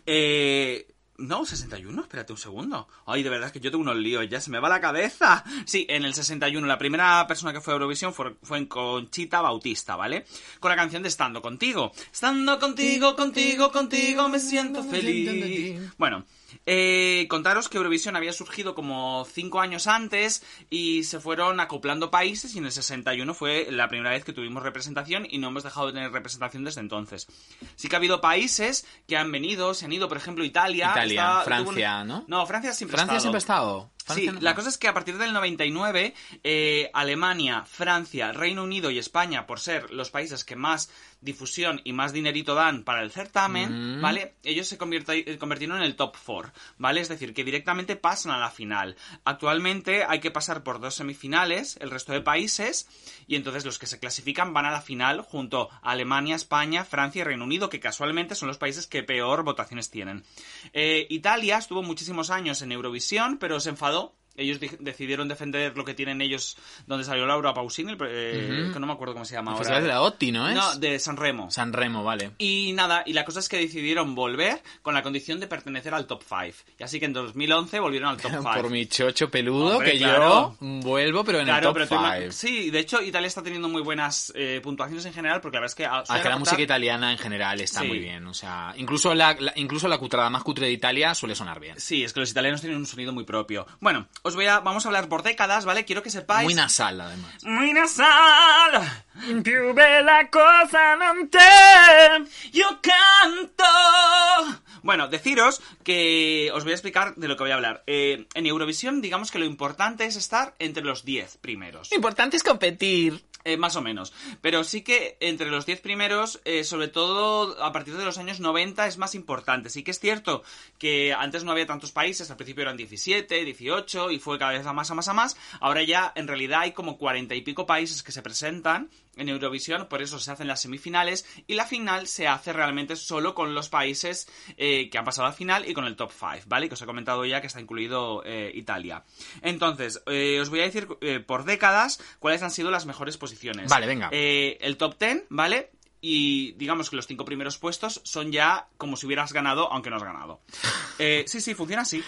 Eh, no, 61, espérate un segundo. Ay, de verdad que yo tengo unos líos, ya se me va la cabeza. Sí, en el 61, la primera persona que fue a Eurovisión fue, fue en Conchita Bautista, ¿vale? Con la canción de Estando Contigo. Estando contigo, contigo, contigo, me siento feliz. Bueno, eh, contaros que Eurovisión había surgido como cinco años antes y se fueron acoplando países y en el 61 fue la primera vez que tuvimos representación y no hemos dejado de tener representación desde entonces. Sí que ha habido países que han venido, se han ido, por ejemplo. Italia, Francia, un- ¿no? No, Francia siempre Francia ha estado. siempre ha estado. Sí, no- la cosa es que a partir del 99, eh, Alemania, Francia, Reino Unido y España, por ser los países que más difusión y más dinerito dan para el certamen, Mm. ¿vale? Ellos se convirtieron en el top 4, ¿vale? Es decir, que directamente pasan a la final. Actualmente hay que pasar por dos semifinales, el resto de países, y entonces los que se clasifican van a la final junto a Alemania, España, Francia y Reino Unido, que casualmente son los países que peor votaciones tienen. Eh, Italia estuvo muchísimos años en Eurovisión, pero se enfadó. Ellos di- decidieron defender lo que tienen ellos, donde salió Laura Pausini, el eh, Ujú. que no me acuerdo cómo se llama El ahora. Festival de la OTI, ¿no es? No, de San Remo. San Remo, vale. Y nada, y la cosa es que decidieron volver con la condición de pertenecer al top 5. Y así que en 2011 volvieron al top 5. Por mi chocho peludo, Hombre, que claro. yo vuelvo, pero en Claro, el top tú ima- 5. Sí, de hecho Italia está teniendo muy buenas eh, puntuaciones en general porque la verdad es que... ah, Ah, que la aportar- música italiana en general está Sí. muy bien. O sea, incluso la, la- incluso la cutrada más cutre de Italia suele sonar bien. Sí, es que los italianos tienen un sonido muy propio. Bueno, os voy a... Vamos a hablar por décadas, ¿vale? Quiero que sepáis... Muy nasal, además. Muy nasal, più bella cosa non te, yo canto. Bueno, deciros que os voy a explicar de lo que voy a hablar. Eh, en Eurovisión, digamos que lo importante es estar entre los 10 primeros. Lo importante es competir. Eh, más o menos. Pero sí que entre los 10 primeros, eh, sobre todo a partir de los años 90, es más importante. Sí que es cierto que antes no había tantos países, al principio eran 17, 18 y fue cada vez a más, a más, a más. Ahora ya en realidad hay como 40 y pico países que se presentan en Eurovisión, por eso se hacen las semifinales y la final se hace realmente solo con los países eh, que han pasado a la final y con el top 5, ¿vale? Que os he comentado ya que está incluido eh, Italia. Entonces, eh, os voy a decir eh, por décadas cuáles han sido las mejores posiciones. Vale, venga. Eh, el top 10, ¿vale? Y digamos que los cinco primeros puestos son ya como si hubieras ganado, aunque no has ganado. Eh, sí, sí, funciona así.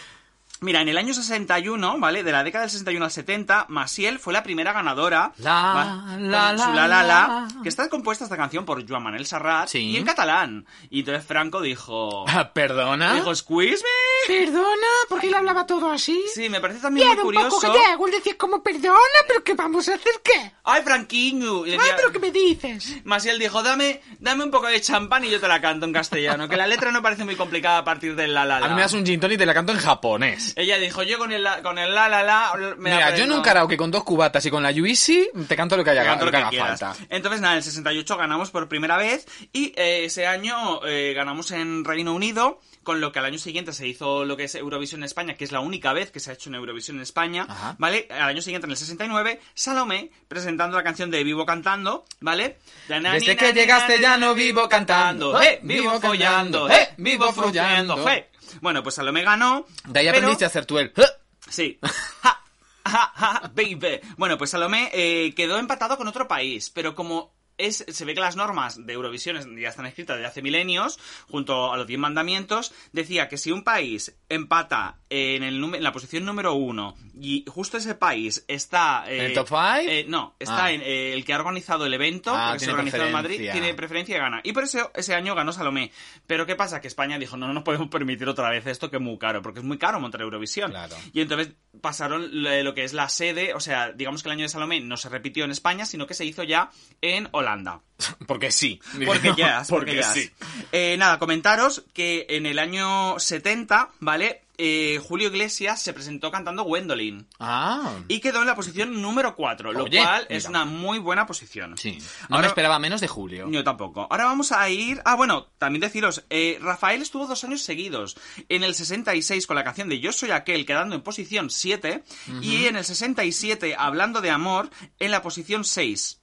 Mira, en el año 61, ¿vale? De la década del 61 al 70, Masiel fue la primera ganadora. La, la, con su la, la, la, la, la. que está compuesta esta canción por Joan Manuel Serrat Sí. y en catalán. Y entonces Franco dijo... Ah, ¿Perdona? Dijo, squeeze ¿Perdona? ¿Por qué le hablaba todo así? Sí, me parece también muy era un curioso. poco gallego, él decía como, perdona, pero ¿qué vamos a hacer qué? ¡Ay, Franquiño! Ay, decía- pero ¿qué me dices? Masiel dijo, dame, dame un poco de champán y yo te la canto en castellano, que la letra no parece muy complicada a partir del la la la. A mí me das un gin y te la canto en japonés. Ella dijo, yo con el, la- con el la la la... Me Mira, yo aprendo- en un karaoke con dos cubatas y con la Yuisi te canto lo que haya Te canto lo que haga quieras. falta. Entonces, nada, en el 68 ganamos por primera vez y eh, ese año eh, ganamos en Reino Unido, con lo que al año siguiente se hizo lo que es Eurovisión en España, que es la única vez que se ha hecho en Eurovisión en España, Ajá. ¿vale? Al año siguiente, en el 69, Salomé presentando la canción de Vivo Cantando, ¿vale? Desde que llegaste ya no vivo cantando, Vivo follando, ¡eh! Vivo follando, follando. ¡eh! Bueno, pues Salomé ganó. De ahí pero- aprendiste a hacer tú el... Sí. Ja, ja, ja, baby. Bueno, pues Salomé eh, quedó empatado con otro país, pero como es, se ve que las normas de Eurovisión ya están escritas desde hace milenios, junto a los 10 mandamientos, decía que si un país empata en, el en la posición número uno y justo ese país está... eh, ¿En el top five? eh, no, está Ah. en eh, el que ha organizado el evento, Ah, porque se organizó en Madrid, tiene preferencia y gana. Y por eso ese año ganó Salomé. Pero ¿qué pasa? Que España dijo, no, no nos podemos permitir otra vez esto que es muy caro, porque es muy caro montar Eurovisión. Claro. Y entonces pasaron lo lo que es la sede, o sea, digamos que el año de Salomé no se repitió en España, sino que se hizo ya en Holanda. Porque sí. Porque ya, porque, sí. Eh, nada, comentaros que en el año 70, ¿vale? Eh, Julio Iglesias se presentó cantando Gwendolyn. Ah. Y quedó en la posición número 4, lo cual es una muy buena posición. Sí. No Ahora- me esperaba menos de Julio. Yo tampoco. Ahora vamos a ir. Ah, bueno, también deciros, eh, Rafael estuvo dos años seguidos. En el 66 con la canción de Yo soy aquel, quedando en posición 7. Y en el 67, hablando de amor, en la posición 6.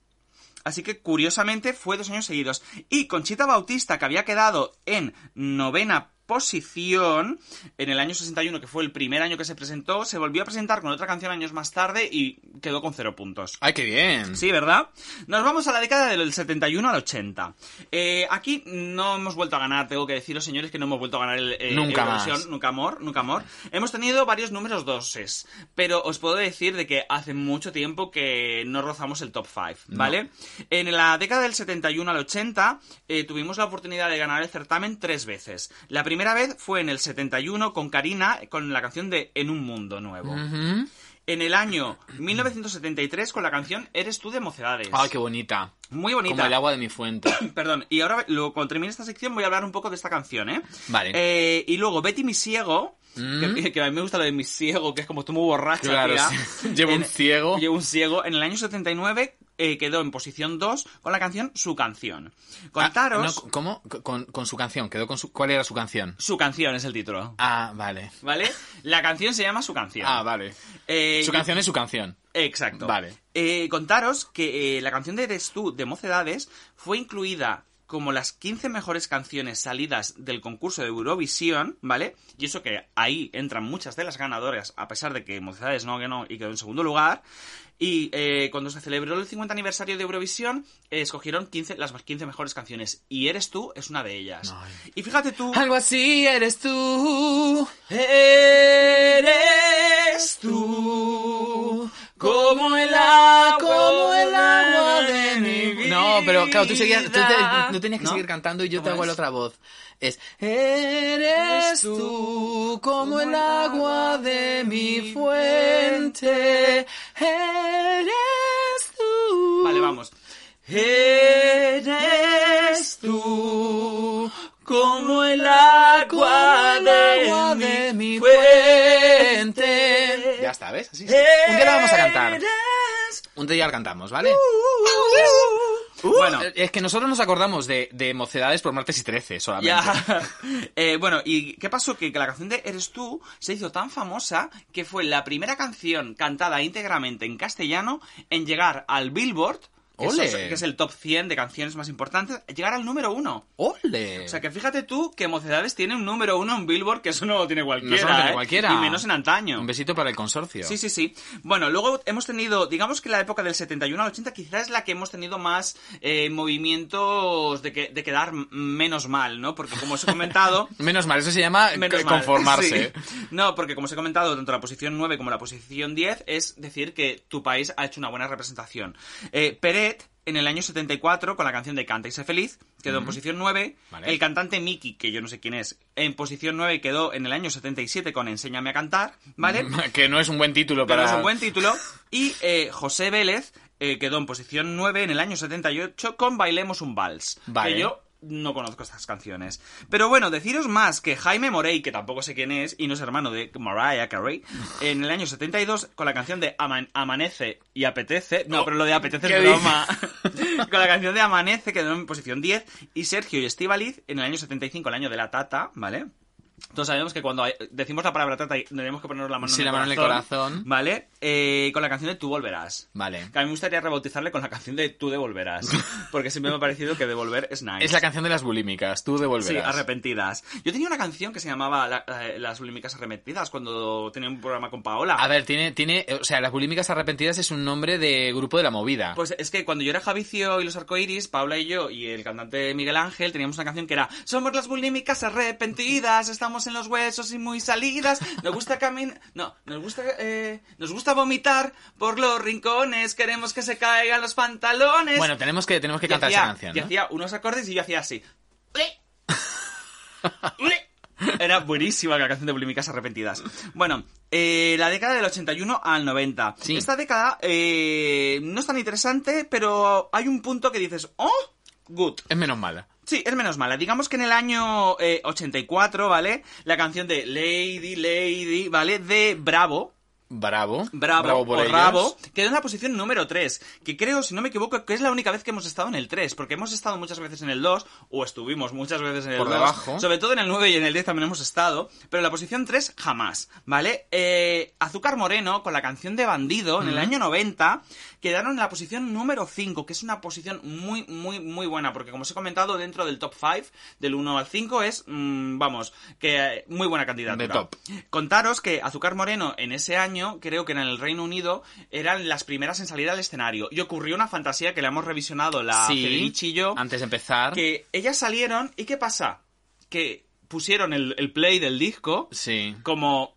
Así que curiosamente fue dos años seguidos. Y Conchita Bautista, que había quedado en novena posición en el año 61, que fue el primer año que se presentó, se volvió a presentar con otra canción años más tarde y quedó con cero puntos. Ay, qué bien. Sí, ¿verdad? Nos vamos a la década del 71 al 80. Eh, aquí no hemos vuelto a ganar, tengo que deciros, señores, que no hemos vuelto a ganar el eh, Nunca Eurovisión, más. Nunca amor, nunca amor. Hemos tenido varios números doses, pero os puedo decir de que hace mucho tiempo que no rozamos el top 5, ¿vale? En la década del 71 al 80 eh, tuvimos la oportunidad de ganar el certamen tres veces. La primera vez fue en el 71 con Karina, con la canción de En un mundo nuevo. En el año 1973 con la canción Eres tú de Mocedades. Ay, qué bonita. Muy bonita. Como el agua de mi fuente. Perdón, y ahora luego, cuando termine esta sección voy a hablar un poco de esta canción, ¿eh? Vale. Eh, y luego Betty mi ciego, Mm. que, que a mí me gusta lo de mi ciego, que es como tú muy borracha, Claro, tía. sí. Llevo un ciego. Llevo un ciego. En el año 79 eh, quedó en posición 2 con la canción Su canción. Contaros... Ah, no, ¿Cómo? Con, con su canción. Quedó con su... ¿Cuál era su canción? Su canción es el título. Ah, vale. ¿Vale? La canción se llama Su canción. Ah, vale. Eh, Su canción es su canción. Exacto. Vale. Eh, contaros que la canción de Eres tú de Mocedades fue incluida como las 15 mejores canciones salidas del concurso de Eurovisión, ¿vale? Y eso que ahí entran muchas de las ganadoras, a pesar de que Mocedades no ganó y quedó en segundo lugar. Y eh, cuando se celebró el 50 aniversario de Eurovisión, eh, escogieron 15, las 15 mejores canciones. Y Eres tú es una de ellas. Y fíjate tú... Algo así eres tú. Eres tú como el agua, Como el agua de mi vida. No, pero claro, tú, seguías, tú, te- tú tenías que ¿No? seguir cantando y yo te ¿Cómo hago es? la otra voz. Es Eres tú como el agua de mi fuente. Eres tú. Vale, vamos. Eres tú como el agua de, agua mi de mi fuente. Ya está, ¿ves? Así sí. Un día la vamos a cantar. Un día la cantamos, ¿vale? Bueno, Eh, Es que nosotros nos acordamos de, de mocedades por martes y 13 solamente. Ya. Eh, bueno, ¿y qué pasó? Que la canción de Eres tú se hizo tan famosa que fue la primera canción cantada íntegramente en castellano en llegar al Billboard, que, ¡Ole! es, que es el top 100 de canciones más importantes, llegar al número uno. ¡Ole! O sea que fíjate tú que Mocedades tiene un número uno en Billboard, que eso no lo tiene cualquiera. No lo tiene ¿eh? cualquiera. Y menos en antaño. Un besito para el consorcio. Sí, sí, sí. Bueno, luego hemos tenido, digamos que la época del 71 al 80 quizás es la que hemos tenido más eh, movimientos de, que, de quedar menos mal, ¿no? Porque como os he comentado... Menos mal, eso se llama Menos c- mal, conformarse. sí. No, porque como os he comentado, tanto la posición 9 como la posición 10 es decir que tu país ha hecho una buena representación. Eh, en el año 74 con la canción de Canta y sé feliz, quedó en posición 9. Vale. El cantante Miki, que yo no sé quién es, en posición 9 quedó en el año 77 con Enséñame a cantar, ¿vale? que no es un buen título Pero para... es un buen título. Y eh, José Vélez eh, quedó en posición 9 en el año 78 con Bailemos un Vals. Vale. Que yo no conozco estas canciones. Pero bueno, deciros más que Jaime Morey, que tampoco sé quién es, y no es hermano de Mariah Carey, en el año 72 con la canción de Ama- Amanece y Apetece. No, pero lo de Apetece ¿qué es broma. con la canción de Amanece quedó en posición 10. Y Sergio y Estivaliz en el año 75, el año de la Tata, ¿vale? Todos sabemos que cuando decimos la palabra tata tenemos que ponernos la mano, Sí, en, la el mano en el corazón. ¿Vale? Eh, con la canción de Tú volverás. Vale. Que a mí me gustaría rebautizarle con la canción de Tú devolverás. Porque siempre me ha parecido que devolver es nice. Es la canción de las bulímicas, tú devolverás. Sí, arrepentidas. Yo tenía una canción que se llamaba la- eh, Las bulímicas arrepentidas cuando tenía un programa con Paola. A ver, tiene, tiene, o sea, las bulímicas arrepentidas es un nombre de grupo de la movida. Pues es que cuando yo era Javicio y los arcoiris, Paula y yo y el cantante Miguel Ángel teníamos una canción que era Somos las bulímicas arrepentidas, estamos en los huesos y muy salidas, nos gusta caminar, no, nos gusta, eh, nos gusta vomitar por los rincones, queremos que se caigan los pantalones. bueno, tenemos que, tenemos que Y cantar hacía- esa canción, Y ¿no? hacía unos acordes y yo hacía así. Era buenísima la canción de Bulímicas Arrepentidas. Bueno, eh, la década del 81 al 90. Sí. Esta década eh, no es tan interesante, pero hay un punto que dices, ¡oh! Good. Es menos mala. Sí, es menos mala. Digamos que en el año eh, 84, ¿vale? La canción de Lady, Lady, ¿vale? De Bravo, Bravo. Bravo, por o ellos. Rabo, quedó en la posición número 3, que creo, si no me equivoco, que es la única vez que hemos estado en el 3, porque hemos estado muchas veces en el 2, o estuvimos muchas veces en el Por 2, debajo. sobre todo en el 9 y en el 10 también hemos estado, pero en la posición 3 jamás, ¿vale? Eh, Azúcar Moreno, con la canción de Bandido, en el año 90, quedaron en la posición número 5, que es una posición muy, muy, muy buena, porque como os he comentado, dentro del top 5, del 1 al 5, es, mm, vamos, que eh, muy buena candidatura. De top. Contaros que Azúcar Moreno en ese año, creo que en el Reino Unido, eran las primeras en salir al escenario. Y ocurrió una fantasía que le hemos revisionado la Sí, y yo, antes de empezar. que ellas salieron y ¿qué pasa? Que pusieron el, el play del disco Sí. como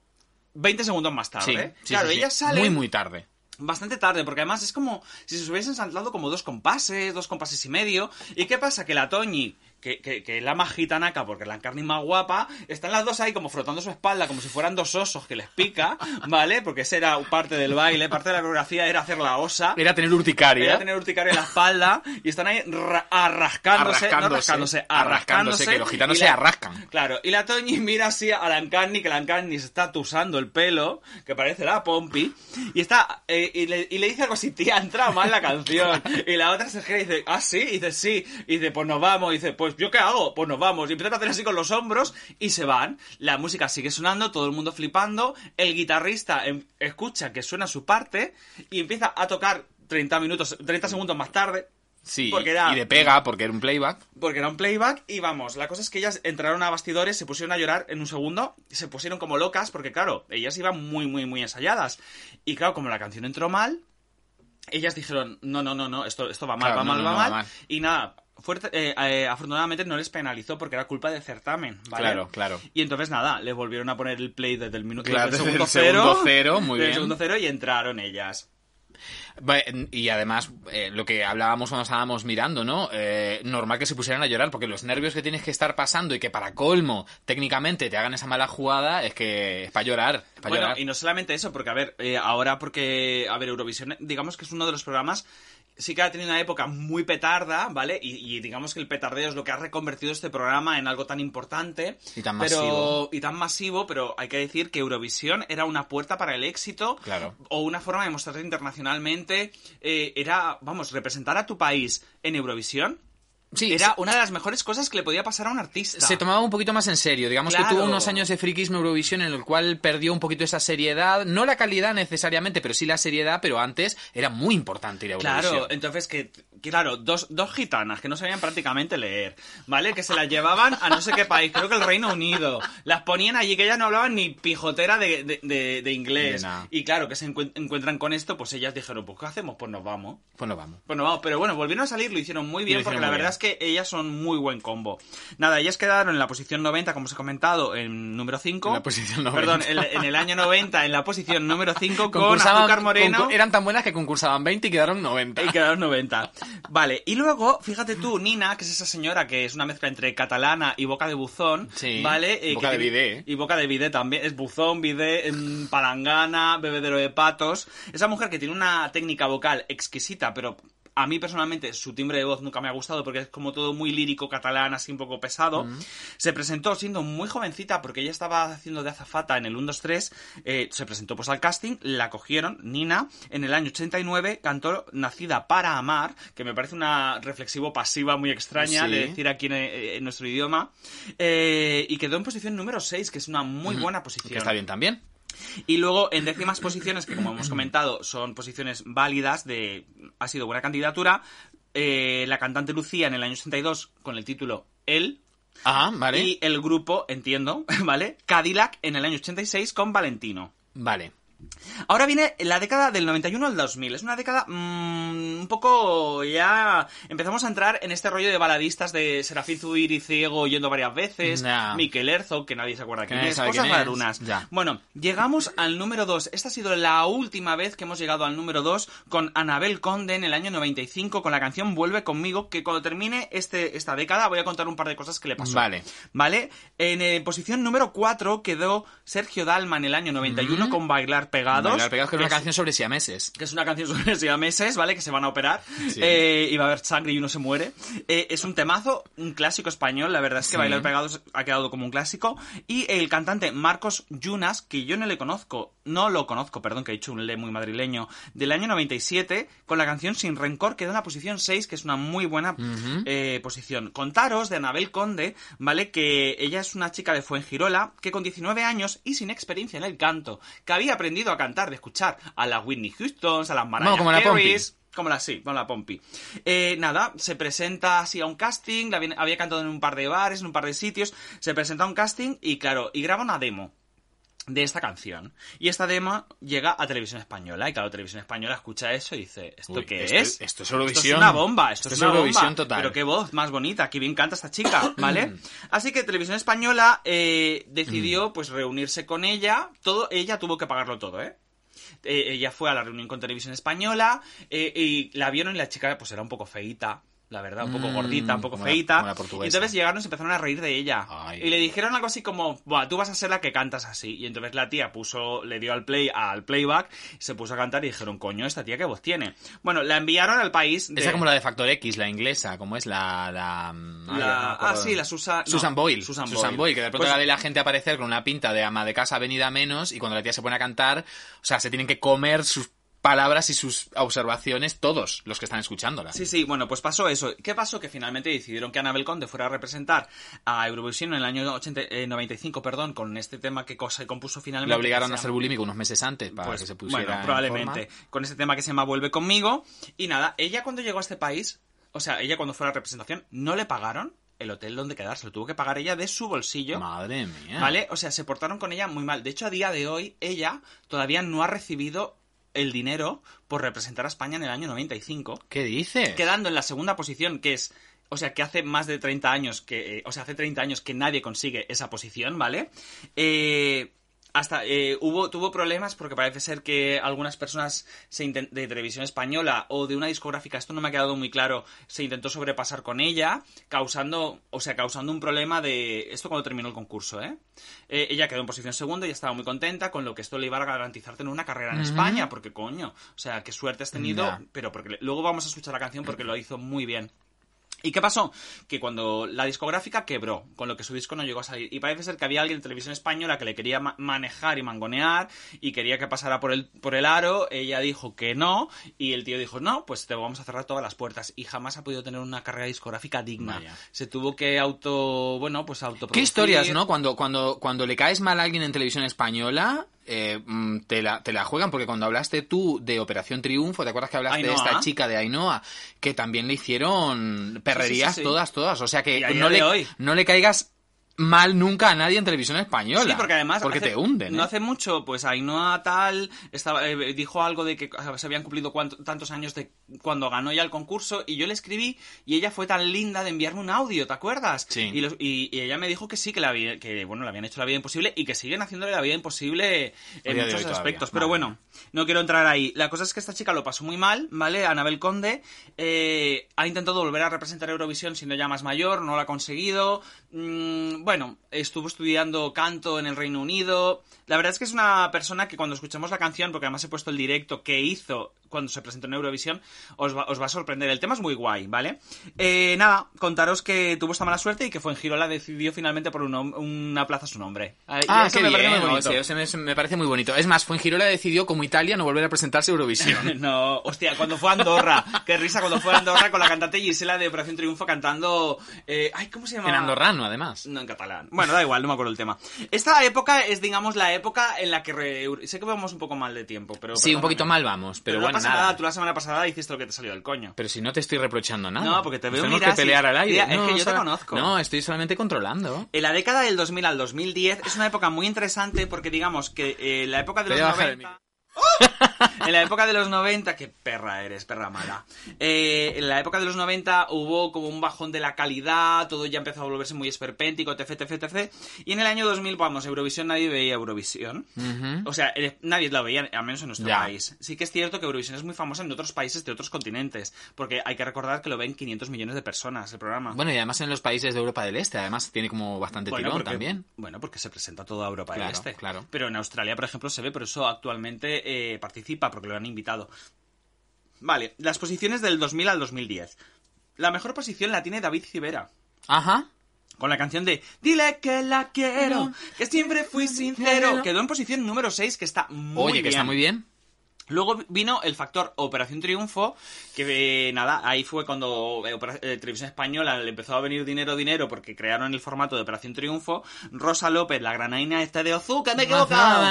20 segundos más tarde. sí, claro, sí, sí. ellas salen Muy, muy tarde. bastante tarde, porque además es como si se hubiesen saltado como dos compases, dos compases y medio. ¿Y qué pasa? Que la Toñi, que, que, que es la más gitanaca, porque la Encarni más guapa, están las dos ahí como frotando su espalda, como si fueran dos osos que les pica, ¿vale? Porque esa era parte del baile, parte de la coreografía era hacer la osa. Era tener urticaria. Era tener urticaria en la espalda y están ahí ra- arrascándose, no Arrascándose, rascándose, arrascándose, arrascándose. que los gitanos y se la- arrascan. Claro, y la Toñi mira así a la Encarni, que la Encarni se está tusando el pelo, que parece la Pompi, y está, eh, y, le, y le dice algo así, tía, entra mal la canción. Y la otra se gira y dice, ah, sí, y dice, sí, y dice, pues nos vamos, y dice, pues yo qué hago, pues nos vamos. Y empiezan a hacer así con los hombros y se van. La música sigue sonando, todo el mundo flipando, el guitarrista em- escucha que suena su parte y empieza a tocar 30 minutos, 30 segundos más tarde. Sí, Porque era- y de pega, porque era un playback. Porque era un playback y vamos, la cosa es que ellas entraron a bastidores, se pusieron a llorar en un segundo, se pusieron como locas porque claro, ellas iban muy, muy, muy ensayadas. Y claro, como la canción entró mal, ellas dijeron, no, no, no, no, esto, esto va mal, Claro, va no, mal, no, va no, mal. va mal. Y nada, fuerte, eh, eh, afortunadamente no les penalizó porque era culpa del certamen, ¿vale? Claro, claro. Y entonces nada, le volvieron a poner el play desde el minuto Claro, desde el desde segundo el cero. segundo cero, muy desde el bien. segundo cero y entraron ellas. Y además, eh, lo que hablábamos cuando estábamos mirando, ¿no? Eh, normal que se pusieran a llorar, porque los nervios que tienes que estar pasando y que para colmo, técnicamente, te hagan esa mala jugada, es que es para llorar. Es para Bueno, llorar. y no solamente eso, porque a ver, eh, ahora porque, a ver, Eurovisión, digamos que es uno de los programas, sí que ha tenido una época muy petarda, ¿vale? Y, y digamos que el petardeo es lo que ha reconvertido este programa en algo tan importante. Y tan pero, masivo. Y tan masivo, pero hay que decir que Eurovisión era una puerta para el éxito. Claro. O una forma de mostrarse internacionalmente. eh, era, vamos, representar a tu país en Eurovisión. Sí, era una de las mejores cosas que le podía pasar a un artista. Se tomaba un poquito más en serio. Digamos Claro. que tuvo unos años de friquismo Eurovisión en el cual perdió un poquito esa seriedad. No la calidad necesariamente, pero sí la seriedad. Pero antes era muy importante ir a Eurovisión. Claro, entonces que claro, dos, dos gitanas que no sabían prácticamente leer, ¿vale? Que se las llevaban a no sé qué país, creo que el Reino Unido. Las ponían allí que ellas no hablaban ni pijotera de, de, de- de inglés. Y claro, que se encuent- encuentran con esto, pues ellas dijeron, pues ¿qué hacemos? Pues nos vamos. Pues nos vamos. Bueno, vamos, pero bueno, volvieron a salir, lo hicieron muy bien, Lo porque la verdad bien. Es que ellas son muy buen combo. Nada, ellas quedaron en la posición 90, como os he comentado, en número 5. En la posición 90. Perdón, en, en el año 90, en la posición número 5, con Azúcar Moreno. eran tan buenas que concursaban 20 y quedaron 90. Y quedaron 90. Vale, y luego, fíjate tú, Nina, que es esa señora que es una mezcla entre catalana y boca de buzón, Sí, ¿vale? Eh, boca que de bidé. Y boca de bidé también. Es buzón, bidé, em, palangana, bebedero de patos. Esa mujer que tiene una técnica vocal exquisita, pero a mí personalmente su timbre de voz nunca me ha gustado porque es como todo muy lírico catalán, así un poco pesado. Se presentó siendo muy jovencita porque ella estaba haciendo de azafata en el 1, 2, 3. eh, se presentó pues al casting, la cogieron, Nina, en el año 89 cantó Nacida para amar, que me parece una reflexivo pasiva muy extraña Sí. de decir aquí en, en nuestro idioma. eh, y quedó en posición número 6, que es una muy buena posición. Que está bien también. Y luego en décimas posiciones, que como hemos comentado, son posiciones válidas, de ha sido buena candidatura. eh, la cantante Lucía en el año 82 con el título El. Ah, vale. Y el grupo, entiendo, ¿vale? Cadillac en el año 86 con Valentino. Vale. Ahora viene la década del 91 al 2000. Es una década mm, un poco ya... Empezamos a entrar en este rollo de baladistas de Serafín Zubiri ciego yendo varias veces, Ya. Miquel Herzog, que nadie se acuerda quién es, cosas quién rarunas. Bueno, llegamos al número 2. Esta ha sido la última vez que hemos llegado al número 2 con Anabel Conde en el año 95 con la canción Vuelve conmigo, que cuando termine este, esta década voy a contar un par de cosas que le pasó. Vale. ¿Vale? En eh, posición número 4 quedó Sergio Dalma en el año 91 con Bailar Pegados. Bailar Pegados, que es una canción sobre siameses. que es una canción sobre meses, ¿vale? Que se van a operar Sí. eh, y va a haber sangre y uno se muere. Eh, es un temazo, un clásico español, la verdad es que Sí. Bailar Pegados ha quedado como un clásico. Y el cantante Marcos Yunas, que yo no le conozco, no lo conozco, perdón, que he dicho un le muy madrileño, del año 97, con la canción Sin Rencor, quedó en la posición 6, que es una muy buena eh, posición. Contaros de Anabel Conde, ¿vale? Que ella es una chica de Fuengirola, que con 19 años y sin experiencia en el canto, que había aprendido a cantar, de escuchar a las Whitney Houstons, a las Mariah Vamos, como la como la sí, como la Pompi. Eh, nada, se presenta así a un casting, la había, había cantado en un par de bares, en un par de sitios, se presenta a un casting y claro, y graba una demo de esta canción. Y esta demo llega a Televisión Española. Y claro, Televisión Española escucha eso y dice, ¿esto Uy, qué esto- es? esto es Eurovisión. una bomba, esto, Esto es es una Eurovisión bomba. total. Pero qué voz más bonita, qué bien canta esta chica, ¿vale? Así que Televisión Española eh, Mm. decidió pues reunirse con ella. Todo, ella tuvo que pagarlo todo, ¿eh? Eh, ella fue a la reunión con Televisión Española eh, y la vieron y la chica pues era un poco feíta. La verdad, un poco Mm, gordita, un poco como la- como y entonces llegaron y se empezaron a reír de ella. Ay. Y le dijeron algo así como, Buah, tú vas a ser la que cantas así. Y entonces la tía puso, le dio al play, al playback, se puso a cantar y dijeron, coño, esta tía qué voz tiene. Bueno, la enviaron al país de... Esa como la de Factor X, la inglesa, como es la... la, ah, sí, la Susan... no, Susan Boyle. Susan, Susan, Boyle. que de pronto Pues- la ve la gente aparecer con una pinta de ama de casa venida menos y cuando la tía se pone a cantar, o sea, se tienen que comer sus palabras y sus observaciones todos los que están escuchándola. Sí, sí, bueno, pues pasó eso. ¿Qué pasó? Que finalmente decidieron que Anabel Conde fuera a representar a Eurovisión en el año 80, eh, 95, perdón, con este tema que cosa compuso finalmente. Le obligaron a se ser bulímico unos meses antes para Pues, que se pusiera bueno, en probablemente. forma. Con este tema que se llama Vuelve conmigo. Y nada, ella cuando llegó a este país, o sea, ella cuando fue a la representación, no le pagaron el hotel donde quedarse, lo tuvo que pagar ella de su bolsillo. Madre mía. ¿Vale? O sea, se portaron con ella muy mal. De hecho, a día de hoy, ella todavía no ha recibido el dinero por representar a España en el año 95 ¿Qué dices? quedando en la segunda posición, que es, o sea, que hace más de 30 años que, eh, o sea, hace 30 años que nadie consigue esa posición, ¿vale? Eh, hasta eh, hubo tuvo problemas porque parece ser que algunas personas se de televisión española o de una discográfica esto no me ha quedado muy claro se intentó sobrepasar con ella causando o sea causando un problema de esto cuando terminó el concurso ¿eh? Eh, ella quedó en posición segunda y estaba muy contenta con lo que esto le iba a garantizar tener una carrera en. España porque coño o sea qué suerte has tenido pero porque luego vamos a escuchar la canción porque lo hizo muy bien ¿Y qué pasó? Que cuando la discográfica quebró, con lo que su disco no llegó a salir, y parece ser que había alguien en televisión española que le quería ma- manejar y mangonear y quería que pasara por el, por el aro, ella dijo que no, y el tío dijo, no, pues te vamos a cerrar todas las puertas, y jamás ha podido tener una carrera discográfica digna. Vaya. Se tuvo que auto, bueno, pues auto ¿Qué historias, no? Cuando, cuando, cuando le caes mal a alguien en televisión española, eh, mm, te, la, te la juegan, porque cuando hablaste tú de Operación Triunfo, ¿te acuerdas que hablaste de esta chica de Ainhoa? Que también le hicieron perrerías sí, sí. todas, todas. O sea que no le, hoy. no le caigas mal nunca a nadie en televisión española. Sí, porque además. Porque hace- te hunden, No ¿eh? hace mucho, pues Ainhoa tal estaba, eh, dijo algo de que se habían cumplido tantos años de cuando ganó ya el concurso y yo le escribí y ella fue tan linda de enviarme un audio, ¿te acuerdas? Sí. Y, los- y- y ella me dijo que sí, que, la que bueno, le habían hecho la vida imposible y que siguen haciéndole la vida imposible en muchos todavía. aspectos. Pero Vale. bueno, no quiero entrar ahí. La cosa es que esta chica lo pasó muy mal, ¿vale? Anabel Conde eh, ha intentado volver a representar Eurovisión siendo ya más mayor, no lo ha conseguido. Mm, bueno, estuvo estudiando canto en el Reino Unido. La verdad es que es una persona que cuando escuchamos la canción, porque además he puesto el directo que hizo cuando se presentó en Eurovisión, os va, os va a sorprender. El tema es muy guay, ¿vale? Eh, nada, contaros que tuvo esta mala suerte y que Fuengirola decidió finalmente por un una plaza su nombre. Ah, eso qué me parece muy bonito. sea, eso me, me parece muy bonito. Es más, Fuengirola decidió, como Italia, no volver a presentarse a Eurovisión. No, hostia, cuando fue a Andorra. Qué risa cuando fue a Andorra con la cantante Gisela de Operación Triunfo cantando... eh, ay, ¿cómo se llama? en andorrano, además. No, en catalán. Bueno, da igual, no me acuerdo el tema. Esta época es, digamos, la época en la que... re- Sé que vamos un poco mal de tiempo, pero... Sí, un poquito mal vamos, pero, no bueno, pasa nada. nada. Tú la semana pasada hiciste lo que te salió del coño. Pero si no te estoy reprochando nada. No, porque te veo Tenemos que pelear al aire. Mira, es no, que yo te conozco. No, estoy solamente controlando. En la década del 2000 al 2010 es una época muy interesante porque digamos que eh, la época de los voy a bajar el 90... En la época de los 90, qué perra eres, perra mala. Eh, en la época de los 90 hubo como un bajón de la calidad, todo ya empezó a volverse muy esperpéntico, etc, etc, etc. Y en el año 2000, vamos, Eurovisión, nadie veía Eurovisión. O sea, nadie la veía, al menos en nuestro Ya. país. Sí que es cierto que Eurovisión es muy famosa en otros países de otros continentes, porque hay que recordar que lo ven 500 millones de personas el programa. Bueno, y además en los países de Europa del Este, además tiene como bastante Bueno, tirón porque- también. Bueno, porque se presenta toda Europa del Este. claro. Pero en Australia, por ejemplo, se ve, por eso actualmente eh, participa, porque lo han invitado. Vale, las posiciones del 2000 al 2010. La mejor posición la tiene David Civera. Ajá. Con la canción de Dile que la quiero, que siempre fui sincero. Quedó en posición número 6, que está muy Oye, bien. que está muy bien. Luego vino el factor Operación Triunfo, que eh, nada, ahí fue cuando eh, eh, Televisión Española le empezó a venir dinero, dinero, porque crearon el formato de Operación Triunfo. Rosa López, la granaina esta de Ozuka, me he equivocado.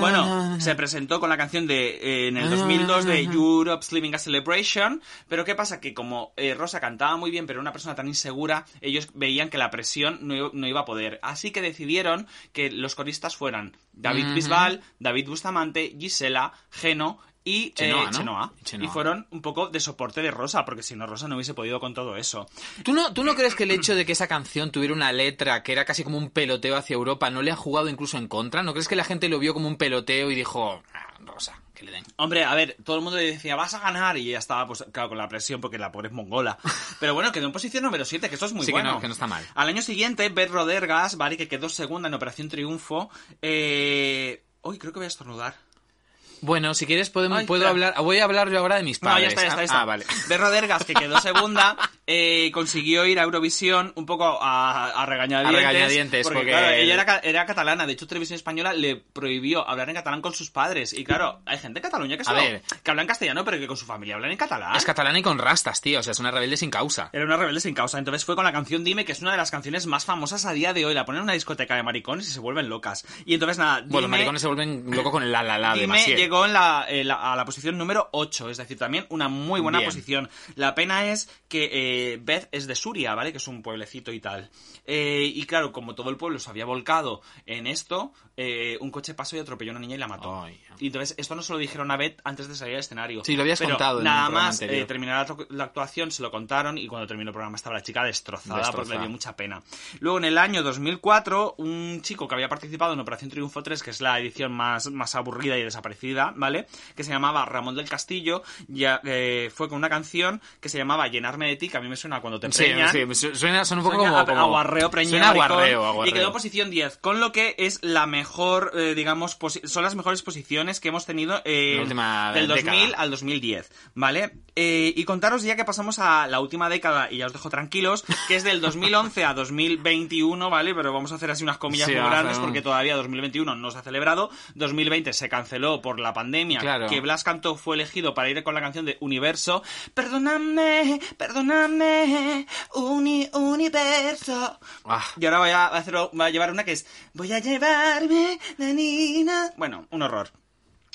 Bueno, se presentó con la canción de eh, en el 2002 de Europe's Living a Celebration, pero ¿qué pasa? Que como Rosa cantaba muy bien, pero era una persona tan insegura, ellos veían que la presión no, iba- no iba a poder. Así que decidieron que los coristas fueran David. Bisbal, David Bustamante, Gisela, Geno y Chenoa, eh, ¿no? Chenoa. Chenoa. Y fueron un poco de soporte de Rosa, porque si no Rosa no hubiese podido con todo eso. ¿Tú no, ¿Tú no crees que el hecho de que esa canción tuviera una letra que era casi como un peloteo hacia Europa no le ha jugado incluso en contra? ¿No crees que la gente lo vio como un peloteo y dijo, "Ah, Rosa, que le den? Hombre, a ver, todo el mundo le decía, vas a ganar, y ella estaba, pues, claro, con la presión, porque la pobre es mongola. Pero bueno, quedó en posición número 7, que esto es muy Sí, que bueno. no- que no está mal. Al año siguiente, Beth Rodergas, ¿vale? Que quedó segunda en Operación Triunfo. Eh... Uy, creo que voy a estornudar. Bueno, si quieres podemos, Ay, puedo hablar, voy a hablar yo ahora de mis No, padres. ya está, ya está, ya está. Ah, vale. Beth Rodergas, que quedó segunda, eh, consiguió ir a Eurovisión un poco a, a regañadientes. A regañadientes, porque, porque- claro, ella era, ca- era catalana. De hecho, Televisión Española le prohibió hablar en catalán con sus padres. Y claro, hay gente en Cataluña que, A solo- que habla en castellano, pero que con su familia hablan en catalán. Es catalana y con rastas, tío. O sea, es una rebelde sin causa. Era una rebelde sin causa. Entonces fue con la canción Dime, que es una de las canciones más famosas a día de hoy. La ponen en una discoteca de maricones y se vuelven locas. Y entonces nada, Bueno, los maricones se vuelven locos con el la la la de Dime Maciel. llegó en la, en la- a la posición número 8, es decir, también una muy buena Bien. posición. La pena es que eh, Beth es de Suria, ¿vale? Que es un pueblecito y tal. Eh, y claro, como todo el pueblo se había volcado en esto, eh, un coche pasó y atropelló a una niña y la mató. Y entonces esto no se lo dijeron a Beth antes de salir al escenario. Sí, lo habías Pero contado en Nada más eh, terminar la, la actuación, se lo contaron y cuando terminó el programa estaba la chica destrozada, porque le dio mucha pena. Luego en el año 2004, un chico que había participado en Operación Triunfo 3, que es la edición más, más aburrida y desaparecida, ¿vale? Que se llamaba Ramón del Castillo, ya eh, fue con una canción que se llamaba Llenarme de ti, que a mí me suena cuando te Sí, preñan. sí, su- suena, son un poco Suena como, aguarreo preñado, Suena aguarreo, aguarreo. Y quedó posición 10, con lo que es la mejor, eh, digamos, son las mejores posiciones que hemos tenido eh, del 2000 década. al 2010, ¿vale? Eh, y contaros ya que pasamos a la última década, y ya os dejo tranquilos, que es del 2011 a 2021, ¿vale? Pero vamos a hacer así unas comillas Sí, muy grandes un- porque todavía 2021 no se ha celebrado, 2020 se canceló por la pandemia, Claro. que Blas Cantó fue elegido para ir con la canción de Universo, perdóname, perdóname, llevarme uni, universo. Ah. Y ahora voy a, hacer, voy a llevar una que es Voy a llevarme la nina. Bueno, un horror.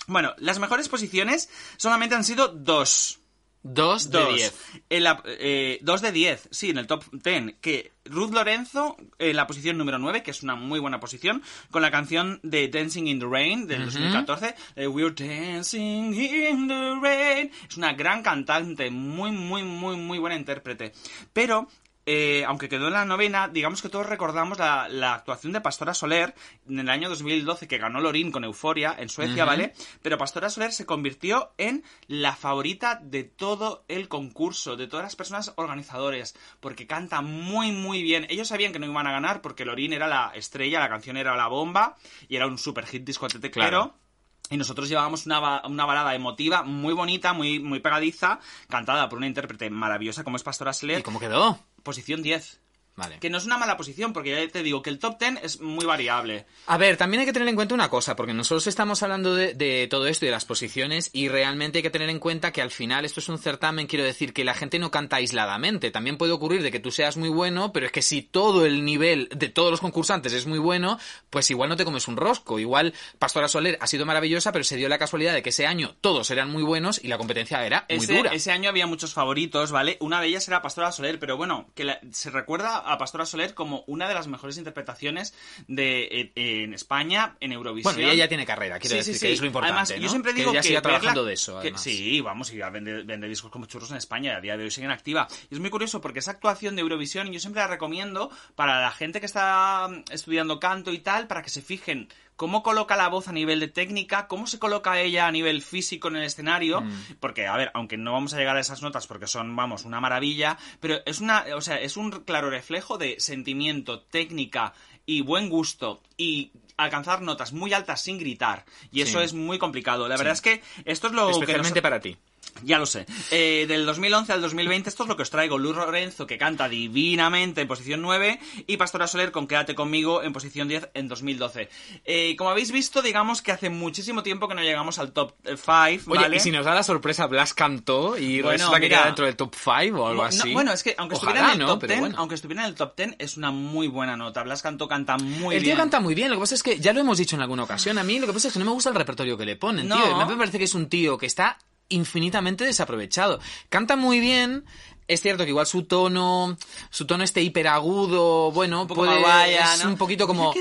Bueno, las mejores posiciones solamente han sido dos. Dos de Dos. diez. En la, eh, dos de 10, sí, en el top 10. Que Ruth Lorenzo en la posición número 9, que es una muy buena posición, con la canción de Dancing in the Rain del Ujú. 2014. eh, We're dancing in the rain. Es una gran cantante, muy, muy, muy, muy buena intérprete. Pero. Eh, aunque quedó en la novena, digamos que todos recordamos la, la actuación de Pastora Soler en el año 2012 que ganó Lorín con Euforia en Suecia. ¿vale? Pero Pastora Soler se convirtió en la favorita de todo el concurso, de todas las personas organizadores, porque canta muy, muy bien. Ellos sabían que no iban a ganar porque Lorín era la estrella, la canción era la bomba y era un super hit discotequero. Claro. Y nosotros llevábamos una, una balada emotiva muy bonita, muy, muy pegadiza, cantada por una intérprete maravillosa como es Pastora Soler. ¿Y cómo quedó? Posición 10. Vale. Que no es una mala posición, porque ya te digo que el top 10 es muy variable. A ver, también hay que tener en cuenta una cosa, porque nosotros estamos hablando de, de todo esto y de las posiciones, y realmente hay que tener en cuenta que al final esto es un certamen, quiero decir, que la gente no canta aisladamente. También puede ocurrir de que tú seas muy bueno, pero es que si todo el nivel de todos los concursantes es muy bueno, pues igual no te comes un rosco. Igual Pastora Soler ha sido maravillosa, pero se dio la casualidad de que ese año todos eran muy buenos y la competencia era muy Ese, dura. ese año había muchos favoritos, ¿vale? Una de ellas era Pastora Soler, pero bueno, que la- se recuerda a Pastora Soler como una de las mejores interpretaciones de eh, en España en Eurovisión. Bueno, ella ya tiene carrera, quiero decir, que es lo importante, Además, ¿no? yo siempre Que digo que siga verla- trabajando de eso, que- sí, vamos, y vende, vende discos como churros en España, y a día de hoy siguen activa. Y es muy curioso porque esa actuación de Eurovisión yo siempre la recomiendo para la gente que está mm, estudiando canto y tal, para que se fijen cómo coloca la voz a nivel de técnica, cómo se coloca ella a nivel físico en el escenario, Mm. porque, a ver, aunque no vamos a llegar a esas notas porque son, vamos, una maravilla, pero es una, o sea, es un claro reflejo de sentimiento, técnica y buen gusto y alcanzar notas muy altas sin gritar. Y eso es muy complicado. La Sí. verdad es que esto es lo Especialmente que nos- para ti. Ya lo sé. Eh, del 2011 al 2020, esto es lo que os traigo. Luz Lorenzo, que canta divinamente en posición 9, y Pastora Soler con Quédate conmigo en posición 10 en 2012. Eh, como habéis visto, digamos que hace muchísimo tiempo que no llegamos al top 5, Oye, ¿vale? y si nos da la sorpresa, Blas cantó y Bueno, resulta que mira. queda dentro del top 5 o algo No, así. bueno, es que aunque Ojalá, estuviera en el ¿no? top Pero 10, bueno. aunque estuviera en el top 10, es una muy buena nota. Blas Cantó canta muy el bien. tío canta muy bien, lo que pasa es que ya lo hemos dicho en alguna ocasión. A mí lo que pasa es que no me gusta el repertorio que le ponen, No. tío. Me parece que es un tío que está infinitamente desaprovechado. Canta muy bien. Es cierto que igual su tono, su tono este hiperagudo, bueno, poco puede, es ¿no? un poquito como,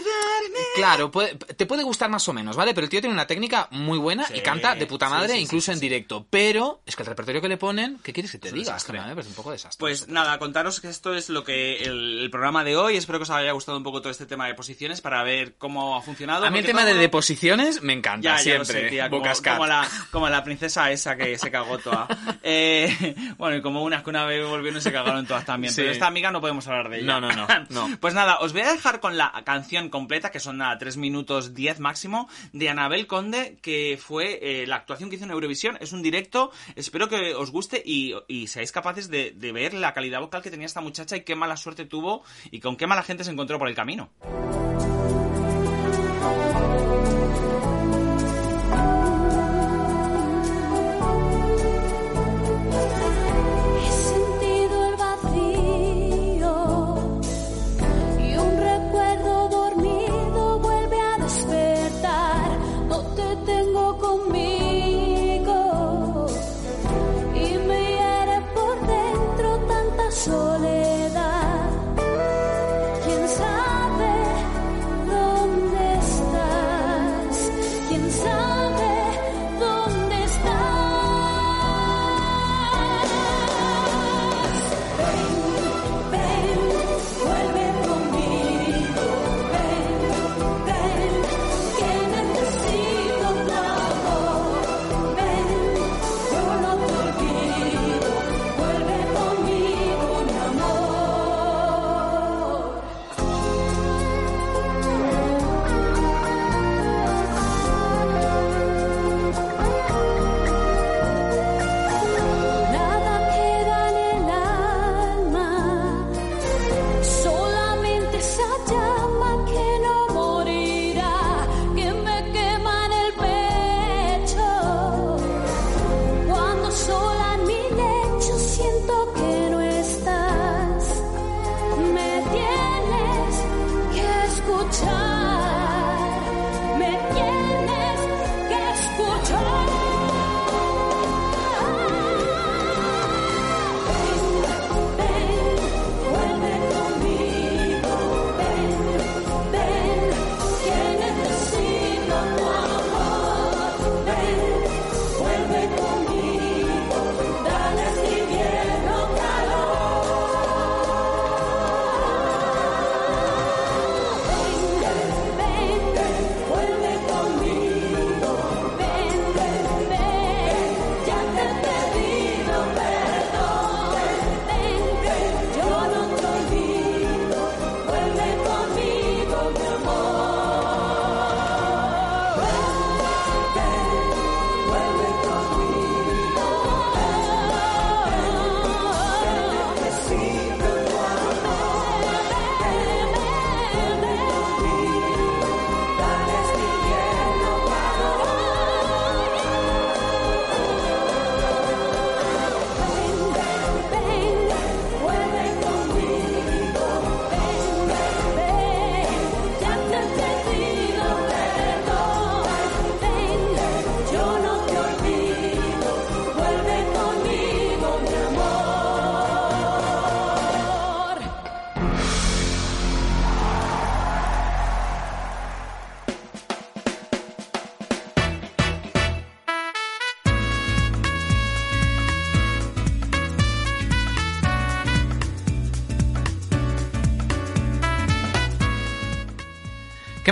claro, puede- te puede gustar más o menos, ¿vale? Pero el tío tiene una técnica muy buena y canta de puta madre, sí, sí, incluso en directo. Pero es que el repertorio que le ponen, ¿qué quieres que te Es un diga? Es que me parece un poco desastre. Pues nada, contaros que esto es lo que el, el programa de hoy. Espero que os haya gustado un poco todo este tema de posiciones para ver cómo ha funcionado. a mí el tema todo- de deposiciones me encanta, Ya, ya lo siempre. sé, tía, como, la, como la princesa esa que se cagó toda. Eh, bueno, y como unas que una vez volvieron y se cagaron todas también. Sí. Pero esta amiga no podemos hablar de ella. No, no, no, no. Pues nada, os voy a dejar con la canción completa, que son nada, 3 minutos 10 máximo, de Anabel Conde, que fue eh, la actuación que hizo en Eurovisión. Es un directo, espero que os guste y, y seáis capaces de, de ver la calidad vocal que tenía esta muchacha y qué mala suerte tuvo y con qué mala gente se encontró por el camino.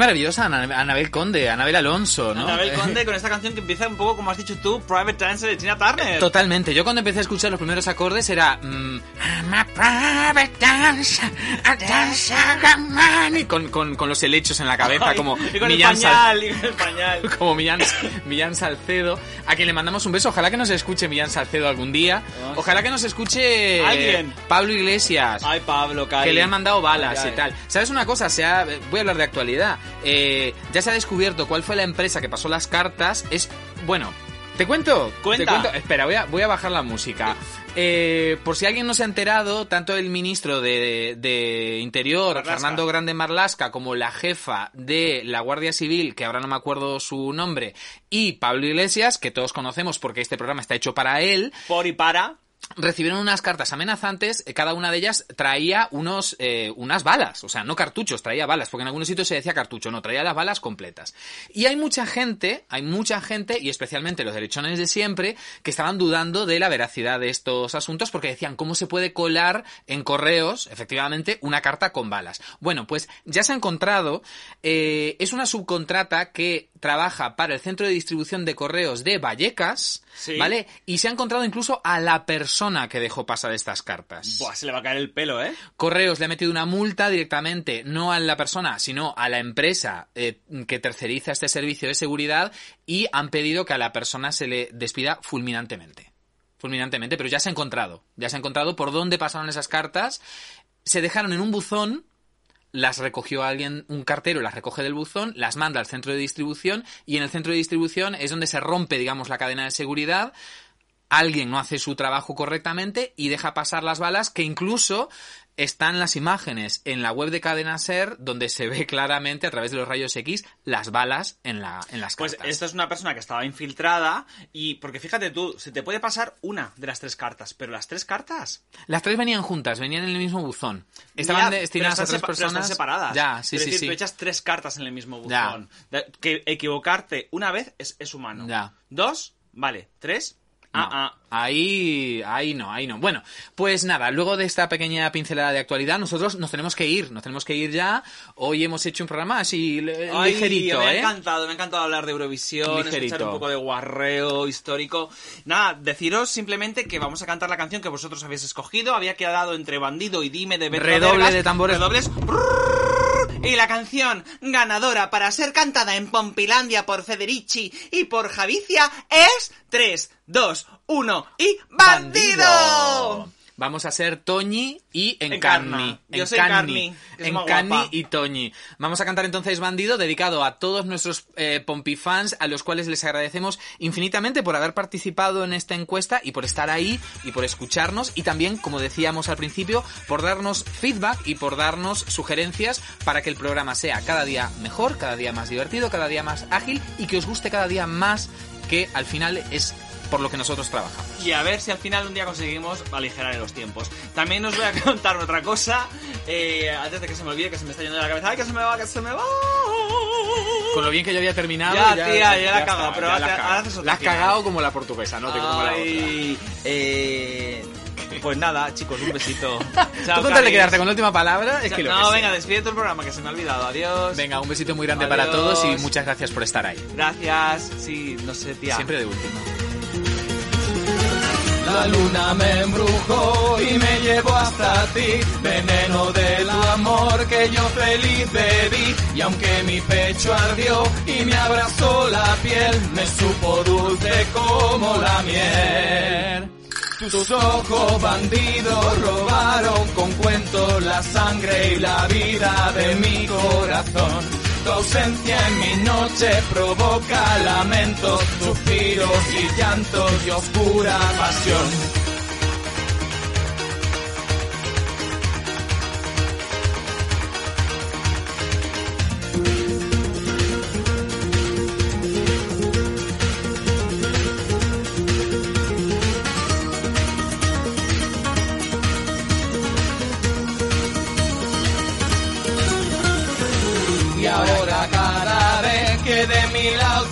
Maravillosa Ana- Anabel Conde, Anabel Alonso, ¿no? Anabel Conde con esta canción que empieza un poco como has dicho tú, Private Dancer de Tina Turner. Totalmente. Yo cuando empecé a escuchar los primeros acordes era... mm, I'm a private dancer, a dancer, a con, con, con los helechos en la cabeza Ay, como y con el Millán Sal- pañal, y con el pañal. como Millán, Millán Salcedo, a quien le mandamos un beso. Ojalá que nos escuche Millán Salcedo algún día. Ah, Ojalá que nos escuche Alguien. Pablo Iglesias. Ay, Pablo, Cari. que le han mandado balas ay. y tal. ¿Sabes una cosa? Se ha- voy a hablar de actualidad. Eh, ya se ha descubierto cuál fue la empresa que pasó las cartas. Es. Bueno. ¿Te cuento? Cuenta. ¿Te cuento? Espera, voy a, voy a bajar la música. Eh, por si alguien no se ha enterado, tanto el ministro de, de Interior, Marlaska. Fernando Grande Marlasca, como la jefa de la Guardia Civil, que ahora no me acuerdo su nombre, y Pablo Iglesias, que todos conocemos porque este programa está hecho para él, Por y para. Recibieron unas cartas amenazantes, eh, cada una de ellas traía unos, eh, unas balas, o sea, no cartuchos, traía balas, porque en algunos sitios se decía cartucho, no, traía las balas completas. Y hay mucha gente, hay mucha gente, y especialmente los derechones de siempre, que estaban dudando de la veracidad de estos asuntos, porque decían, ¿cómo se puede colar en correos, efectivamente, una carta con balas? Bueno, pues ya se ha encontrado, eh, es una subcontrata que trabaja para el centro de distribución de correos de Vallecas, Sí. ¿vale? Y se ha encontrado incluso a la persona que dejó pasar estas cartas. Buah, se le va a caer el pelo, ¿eh? Correos le ha metido una multa directamente, no a la persona, sino a la empresa eh, que terceriza este servicio de seguridad y han pedido que a la persona se le despida fulminantemente. Fulminantemente, pero ya se ha encontrado. Ya se ha encontrado por dónde pasaron esas cartas. Se dejaron en un buzón las recogió alguien, un cartero las recoge del buzón, las manda al centro de distribución y en el centro de distribución es donde se rompe, digamos, la cadena de seguridad. Alguien no hace su trabajo correctamente y deja pasar las balas que incluso están las imágenes en la web de Cadena Ser donde se ve claramente a través de los rayos X las balas en, la, en las Pues cartas. esta es una persona que estaba infiltrada y porque fíjate tú, se te puede pasar una de las tres cartas, pero las tres cartas Las tres venían juntas, venían en el mismo buzón. Estaban Ya, destinadas a tres pero personas. están separadas. Ya, sí, es sí, decir, sí. tú echas tres cartas en el mismo buzón. Que equivocarte una vez es, es humano. Ya. Dos, vale. Tres, ah, ah. Ahí, ahí no, ahí no. Bueno, pues nada, luego de esta pequeña pincelada de actualidad, nosotros nos tenemos que ir, nos tenemos que ir ya. Hoy hemos hecho un programa así Ay, ligerito, me ha ¿eh? encantado, me ha encantado hablar de Eurovisión, escuchar un poco de guarreo histórico. Nada, deciros simplemente que vamos a cantar la canción que vosotros habéis escogido. Había quedado entre Bandido y Dime de Betro Redoble Vergas. de tambores. Redobles. Y la canción ganadora para ser cantada en Pompilandia por Federici y por Javicia es 3, 2, 1 y ¡Bandido! Vamos a ser Toñi y Encarna. Encarni. Yo soy Encarni, Encarni y Toñi. Vamos a cantar entonces Bandido, dedicado a todos nuestros eh, Pompifans, a los cuales les agradecemos infinitamente por haber participado en esta encuesta y por estar ahí y por escucharnos y también, como decíamos al principio, por darnos feedback y por darnos sugerencias para que el programa sea cada día mejor, cada día más divertido, cada día más ágil y que os guste cada día más, que al final es por lo que nosotros trabajamos. Y a ver si al final un día conseguimos aligerar los tiempos. También os voy a contar otra cosa, eh, antes de que se me olvide, que se me está yendo de la cabeza. ¡Ay, que se me va, que se me va! Con lo bien que yo había terminado. Ya, tía, ya la cagado, pero ya ahora haces otra La has cagado como la portuguesa, no te como la otra. Eh, pues nada, chicos, un besito. Chao, Tú con tal de Caris. quedarte con la última palabra, es que No, venga, despide el programa, que se me ha olvidado. Adiós. Venga, un besito muy grande para Adiós. todos y muchas gracias por estar ahí. Gracias. Sí, no sé, tía. Siempre de último. La luna me embrujó y me llevó hasta ti, veneno del amor que yo feliz bebí. Y aunque mi pecho ardió y me abrazó la piel, me supo dulce como la miel. Tus ojos bandidos robaron con cuentos la sangre y la vida de mi corazón. Tu ausencia en mi noche provoca lamentos, suspiros y llantos y oscura pasión.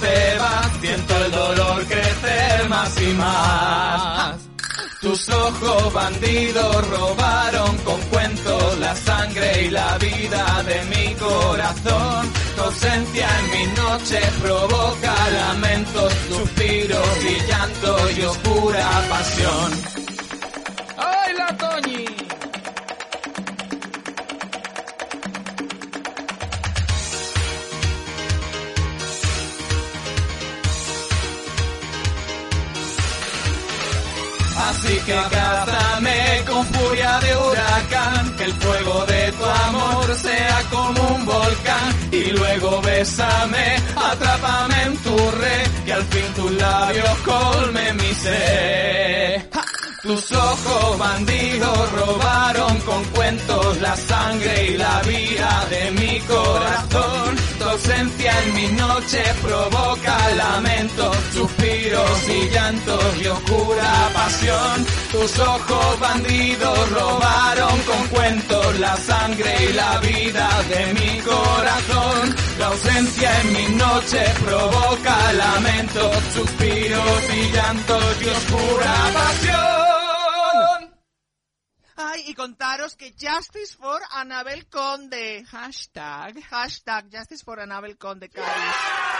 Te vas, siento el dolor crecer más y más. Tus ojos bandidos robaron con cuentos la sangre y la vida de mi corazón. Tu ausencia en mi noche provoca lamentos, suspiros y llanto y oscura pasión. Que abrázame con furia de huracán, que el fuego de tu amor sea como un volcán. Y luego bésame, atrápame en tu red, que al fin tus labios colmen mi sed. Tus ojos bandidos robaron con cuentos la sangre y la vida de mi corazón. Tu ausencia en mi noche provoca lamentos, suspiros y llantos y oscura pasión. Tus ojos bandidos robaron con cuentos la sangre y la vida de mi corazón. La ausencia en mi noche provoca lamentos, suspiros y llantos y oscura pasión. Ay, y contaros que Justice for Anabel Conde. Hashtag, hashtag Justice for Anabel Conde, Cádiz.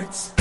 hearts.